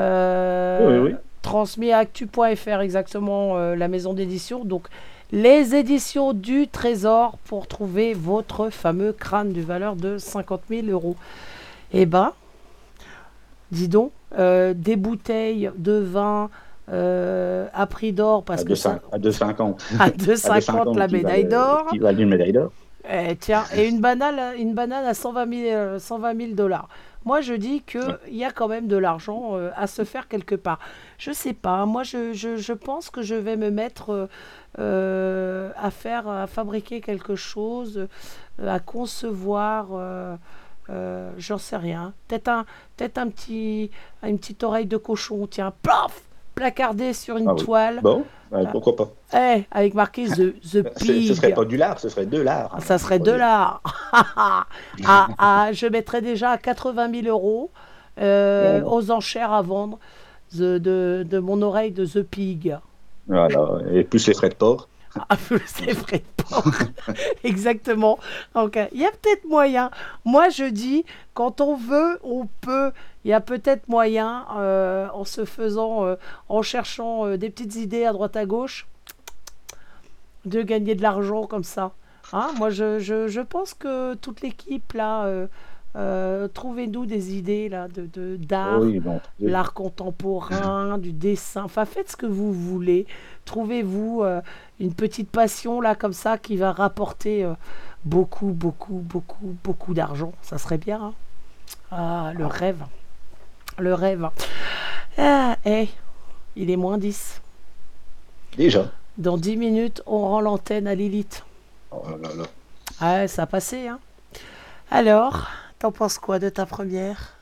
Euh, Oui, oui. Transmis à actu.fr exactement euh, la maison d'édition. Donc les éditions du Trésor pour trouver votre fameux crâne de valeur de 50 000 euros. Eh ben, dis donc, euh, des bouteilles de vin euh, à prix d'or parce À que ça, 2,50 à 2,50. *laughs* à À 2,50 la médaille d'or. Qui valent une médaille d'or. Eh, tiens, et une banane, une banane à 120 000, euh, 120 000 dollars. Moi, je dis qu'il y a quand même de l'argent euh, à se faire quelque part. Je sais pas. Moi, je, je, je pense que je vais me mettre à faire, à fabriquer quelque chose, à concevoir. Euh, J'en sais rien. Peut-être un, peut-être un petit, une petite oreille de cochon. Tiens, plaf, placardé sur une Ah oui. toile. Bon, euh, pourquoi pas. Eh, avec marqué The, *laughs* the C'est- Ce serait Pig. pas du lard, ce serait de l'art. Ah, Ça serait de l'art. *laughs* ah, ah, je mettrais déjà à 80 000 euros euh, Ouais. aux enchères à vendre de, de, de mon oreille de The Pig. Voilà, et plus les frais de port. Vrai de porc. Exactement. Donc, il y a peut-être moyen. Moi, je dis, quand on veut, on peut. Il y a peut-être moyen, euh, en se faisant, euh, en cherchant euh, des petites idées à droite à gauche, de gagner de l'argent comme ça. Hein, moi, je, je, je pense que toute l'équipe, là, euh, trouvez-nous des idées, là, de, d'art Oui, bon. l'art contemporain, du dessin. Enfin, faites ce que vous voulez. Trouvez-vous euh, une petite passion là comme ça qui va rapporter euh, beaucoup, beaucoup, beaucoup, beaucoup d'argent. Ça serait bien. hein. ah, le rêve. Le rêve. Ah, eh, il est moins 10. Déjà. Dans 10 minutes, on rend l'antenne à Lilith. Oh là là. Ah, ça a passé, hein. Alors, t'en penses quoi de ta première?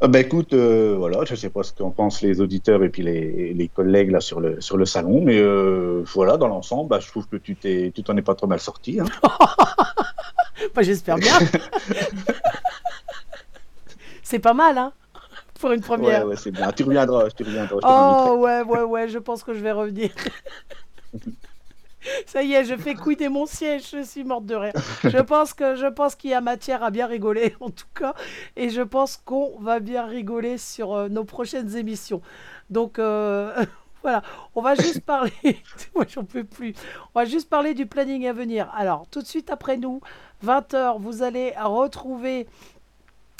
Ben écoute, euh, voilà, je sais pas ce qu'en pensent les auditeurs et puis les, les collègues là sur le sur le salon, mais euh, voilà, dans l'ensemble, bah, je trouve que tu t'es, tu t'en es pas trop mal sorti. Hein. *laughs* Bah, J'espère bien. *laughs* C'est pas mal, hein Pour une première. Ouais, ouais, c'est bien. Tu reviendras, tu reviendras. je. Oh ouais, ouais, ouais, je pense que je vais revenir. *laughs* Ça y est, je fais couiner mon siège, je suis morte de rire. Je pense que je pense qu'il y a matière à bien rigoler *laughs* en tout cas, et je pense qu'on va bien rigoler sur euh, nos prochaines émissions. Donc euh, *laughs* voilà, on va juste parler. *laughs* Moi, j'en peux plus. On va juste parler du planning à venir. Alors, tout de suite après nous, 20h, vous allez retrouver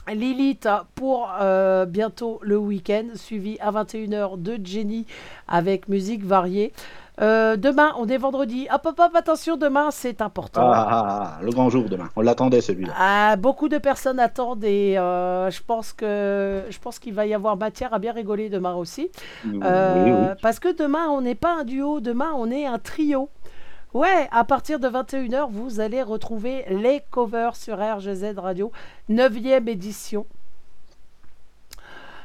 Lilith pour euh, bientôt le week-end, suivi à 21h de Jenny avec musique variée. Euh, demain, on est vendredi. Hop, hop, hop, attention, demain, c'est important. Ah, ah, ah, le grand jour demain. On l'attendait celui-là. Ah, beaucoup de personnes attendent et euh, je pense que je pense qu'il va y avoir matière à bien rigoler demain aussi. Euh, oui, oui. Parce que demain, on n'est pas un duo, demain, on est un trio. Ouais, à partir de 21h, vous allez retrouver les covers sur RGZ Radio, 9e édition.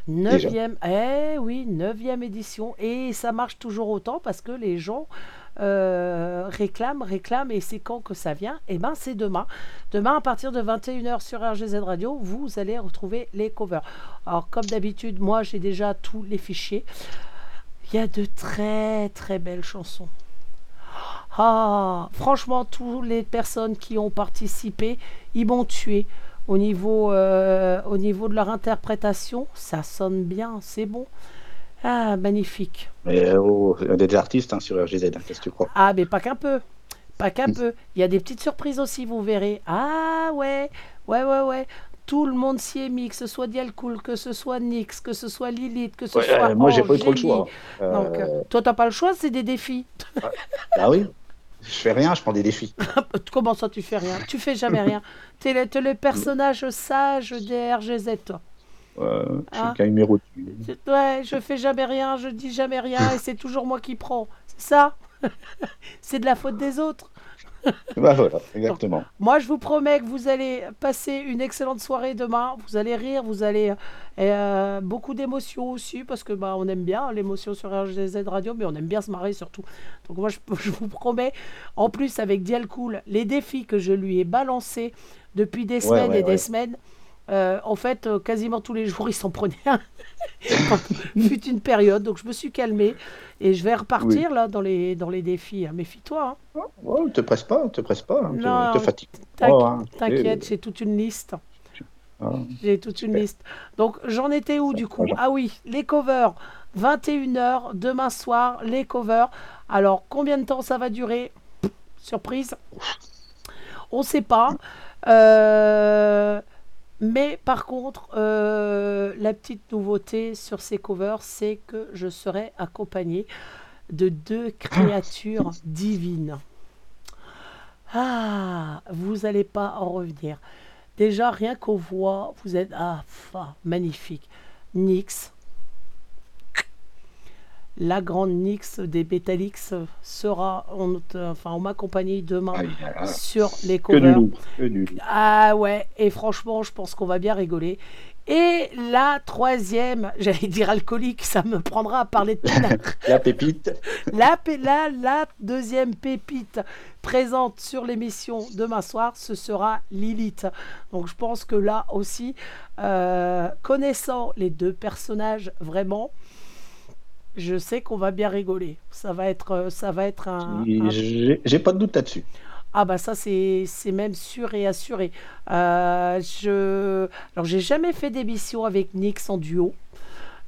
9e, eh oui, 9e édition. Et ça marche toujours autant parce que les gens euh, réclament, réclament. Et c'est quand que ça vient? Eh ben, c'est demain. Demain, à partir de 21h sur RGZ Radio, vous allez retrouver les covers. Alors, comme d'habitude, moi, j'ai déjà tous les fichiers. Il y a de très, très belles chansons. Ah, franchement, toutes les personnes qui ont participé, ils m'ont tué. Au niveau, euh, au niveau de leur interprétation, ça sonne bien, c'est bon. Ah, magnifique. Mais euh, oh, des artistes hein, sur RGZ, hein, qu'est-ce que tu crois? Ah, mais pas qu'un peu. Pas qu'un peu. Il y a des petites surprises aussi, vous verrez. Ah, ouais, ouais, ouais, ouais. Tout le monde s'y est mis, que ce soit Dialcool, que ce soit Nix, que ce soit Lilith, que ce Ouais, soit. euh, Moi, j'ai pas eu trop le choix. Euh, Donc, euh, toi, t'as pas le choix, c'est des défis. Bah oui, je fais rien, je prends des défis. *laughs* Comment ça, tu fais rien? Tu fais jamais rien. T'es le, le personnage sage des RGZ, toi. Euh, je suis Ah. Ouais, je fais jamais rien, je dis jamais rien et c'est toujours moi qui prends. C'est ça? *laughs* C'est de la faute des autres. *laughs* Bah, voilà, exactement. Moi, je vous promets que vous allez passer une excellente soirée demain. Vous allez rire, vous allez euh, beaucoup d'émotions aussi parce que bah on aime bien l'émotion sur RGZ Radio, mais on aime bien se marrer surtout. Donc moi, je, *laughs* je vous promets, en plus avec Dial Cool, les défis que je lui ai balancés depuis des semaines ouais, et des semaines. Euh, en fait, euh, quasiment tous les jours, *laughs* il s'en prenait un. *laughs* fut une période, donc je me suis calmée et je vais repartir là dans les, dans les défis. hein. Méfie-toi. hein. Oh, te presse pas, te presse pas, hein, Non, te, te fatigue. T'inqui- Oh, hein, T'inquiète, j'ai toute une liste. Ah. J'ai toute une liste. Donc j'en étais où du coup? Ah oui, les covers, 21h demain soir, les covers. Alors combien de temps ça va durer? Surprise. On ne sait pas. Euh, Mais par contre, euh, la petite nouveauté sur ces covers, c'est que je serai accompagné de deux créatures divines. Ah, vous n'allez pas en revenir. Déjà, rien qu'aux voix, vous êtes ah, magnifique. Nyx, la grande Nyx des Betalix sera, on, enfin, on m'accompagne demain Aïe, aïe, aïe. sur les covers. que. Ah ouais, et franchement, je pense qu'on va bien rigoler. Et la troisième, *laughs* j'allais dire alcoolique, ça me prendra à parler de *laughs* pinard. La pépite, La, la, la deuxième pépite présente sur l'émission demain soir, ce sera Lilith. Donc je pense que là aussi, euh, connaissant les deux personnages vraiment, je sais qu'on va bien rigoler. Ça va être, euh, ça va être un, un j'ai pas de doute là-dessus. ah bah ça c'est c'est même sûr et assuré. Euh, je alors j'ai jamais fait d'émission avec Nix en duo.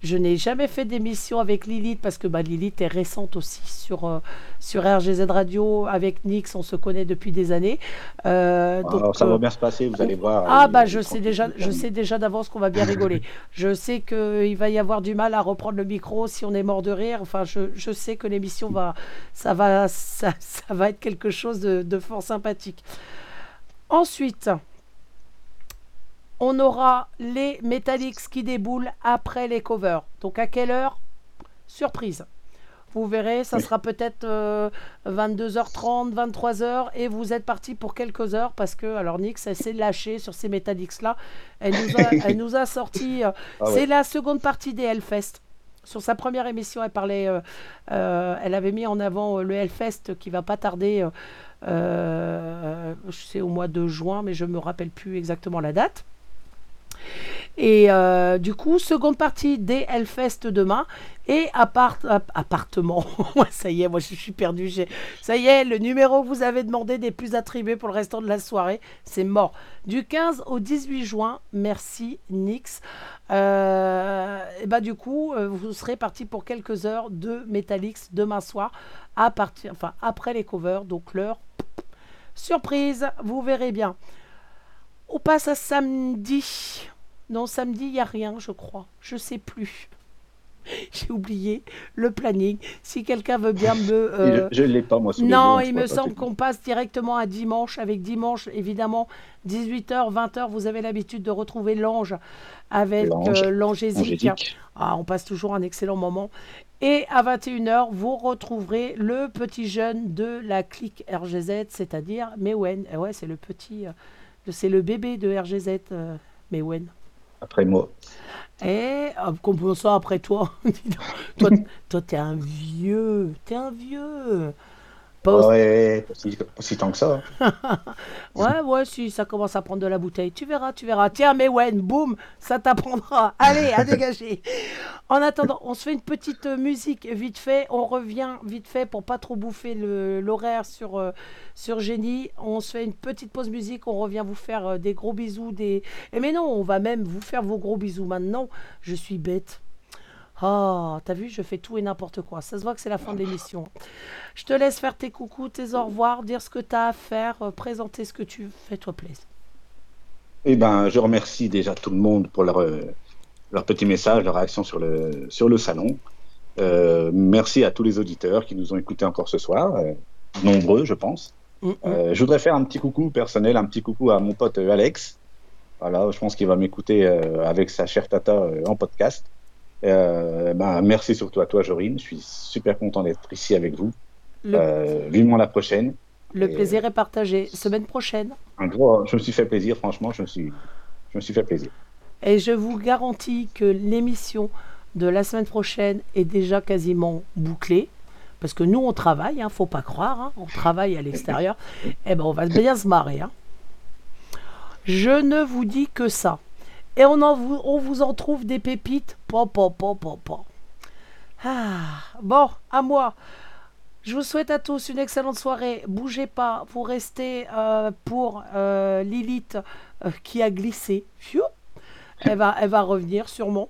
Je n'ai jamais fait d'émission avec Lilith parce que bah, Lilith est récente aussi sur, euh, sur RGZ Radio. Avec Nix, on se connaît depuis des années. Euh, donc, Alors, ça euh, va bien se passer, vous allez voir. ah Il- bah je sais déjà, je sais déjà d'avance qu'on va bien rigoler. *laughs* je sais qu'il va y avoir du mal à reprendre le micro si on est mort de rire. Enfin, je, je sais que l'émission va, ça va, ça, ça va être quelque chose de, de fort sympathique. Ensuite, on aura les Metallics qui déboulent après les covers. Donc à quelle heure? Surprise. Vous verrez, ça Oui. sera peut-être euh, 22h30, 23h, et vous êtes parti pour quelques heures parce que, alors Nix, elle s'est lâchée sur ces Metallics là. Elle nous a, *laughs* elle nous a sorti. euh, Ah ouais. C'est la seconde partie des Hellfest. Sur sa première émission, elle parlait, euh, euh, elle avait mis en avant euh, le Hellfest qui va pas tarder. euh, euh, c'est au mois de juin, mais je me rappelle plus exactement la date. Et euh, du coup, seconde partie des Hellfest demain. Et appart app- appartement. *laughs* ça y est, moi je suis perdu. Ça y est, le numéro vous avez demandé n'est plus attribué pour le restant de la soirée. C'est mort. Du 15 au 18 juin, merci Nix. Euh, et bah du coup, euh, vous serez parti pour quelques heures de Metallics demain soir, enfin après les covers, donc l'heure. Surprise, vous verrez bien. On passe à samedi. Non, samedi, il n'y a rien, je crois. Je sais plus. *laughs* J'ai oublié le planning. Si quelqu'un veut bien me... *laughs* euh, Je ne l'ai pas, moi, sous les non, yeux, il me semble qu'on passe directement à dimanche. Avec dimanche, évidemment, 18h, 20h, vous avez l'habitude de retrouver l'ange avec L'ange. euh, l'angésique. Ah, on passe toujours un excellent moment. Et à 21h, vous retrouverez le petit jeune de la clique RGZ, c'est-à-dire Mewen. Eh ouais, c'est le petit, euh, c'est le bébé de RGZ, euh, Mewen. Après moi. Et euh, comment ça après toi. *laughs* Toi, *laughs* toi, t'es un vieux, t'es un vieux. Aussi- Ouais, si, tant que ça. *laughs* Ouais, ouais, si ça commence à prendre de la bouteille, tu verras, tu verras. Tiens, mais ouais, boum, ça t'apprendra. *laughs* Allez, à dégager. En attendant, on se fait une petite euh, musique vite fait. On revient vite fait pour pas trop bouffer l'horaire sur, euh, sur Génie. On se fait une petite pause musique. On revient vous faire euh, des gros bisous. Des... Et mais non, on va même vous faire vos gros bisous maintenant. Je suis bête. Ah, t'as vu, je fais tout et n'importe quoi. Ça se voit que c'est la fin de l'émission. Je te laisse faire tes coucous, tes au revoir, dire ce que tu as à faire, euh, présenter ce que tu veux. Fais-toi plaisir. Eh ben, je remercie déjà tout le monde pour leur, euh, leur petit message, leur réaction sur le, sur le salon. Euh, merci à tous les auditeurs qui nous ont écoutés encore ce soir, euh, nombreux, je pense. Mm, mm. Euh, je voudrais faire un petit coucou personnel, un petit coucou à mon pote Alex, Voilà, je pense qu'il va m'écouter avec sa chère tata en podcast. Euh, ben, merci surtout à toi, Jorine. Je suis super content d'être ici avec vous. Le, Euh, vivement la prochaine. le plaisir est partagé. Semaine prochaine. Gros, je me suis fait plaisir, franchement, je me suis, je me suis fait plaisir. Et je vous garantis que l'émission de la semaine prochaine est déjà quasiment bouclée. Parce que nous, on travaille, hein, faut pas croire, hein, on travaille à l'extérieur. *laughs* Eh ben, on va bien se marrer. hein. Je ne vous dis que ça. Et on, vous, en trouve des pépites. Ah, bon, à moi. Je vous souhaite à tous une excellente soirée. Bougez pas, vous restez euh, pour euh, Lilith euh, qui a glissé. Elle va, revenir sûrement.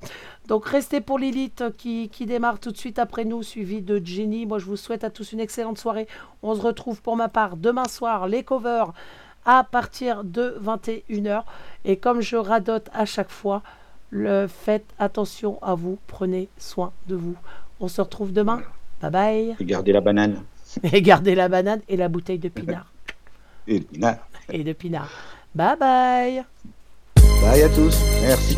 Donc restez pour Lilith qui, qui démarre tout de suite après nous, suivi de Jenny. Moi je vous souhaite à tous une excellente soirée. On se retrouve pour ma part demain soir, les covers à partir de 21h. Et comme je radote à chaque fois, le, faites attention à vous, prenez soin de vous. On se retrouve demain. Bye bye. Et gardez la banane. *laughs* Et gardez la banane et la bouteille de pinard. *laughs* Et le pinard. Et de pinard. Bye bye. Bye à tous. Merci.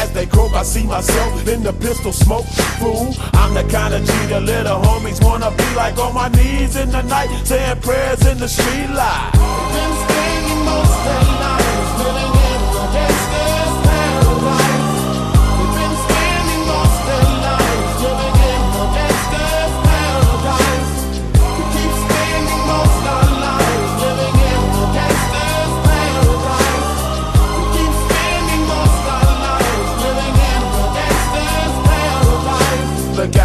As they croak, I see myself in the pistol smoke. Fool, I'm the kind of G the little homies wanna be like on my knees in the night, saying prayers in the street light.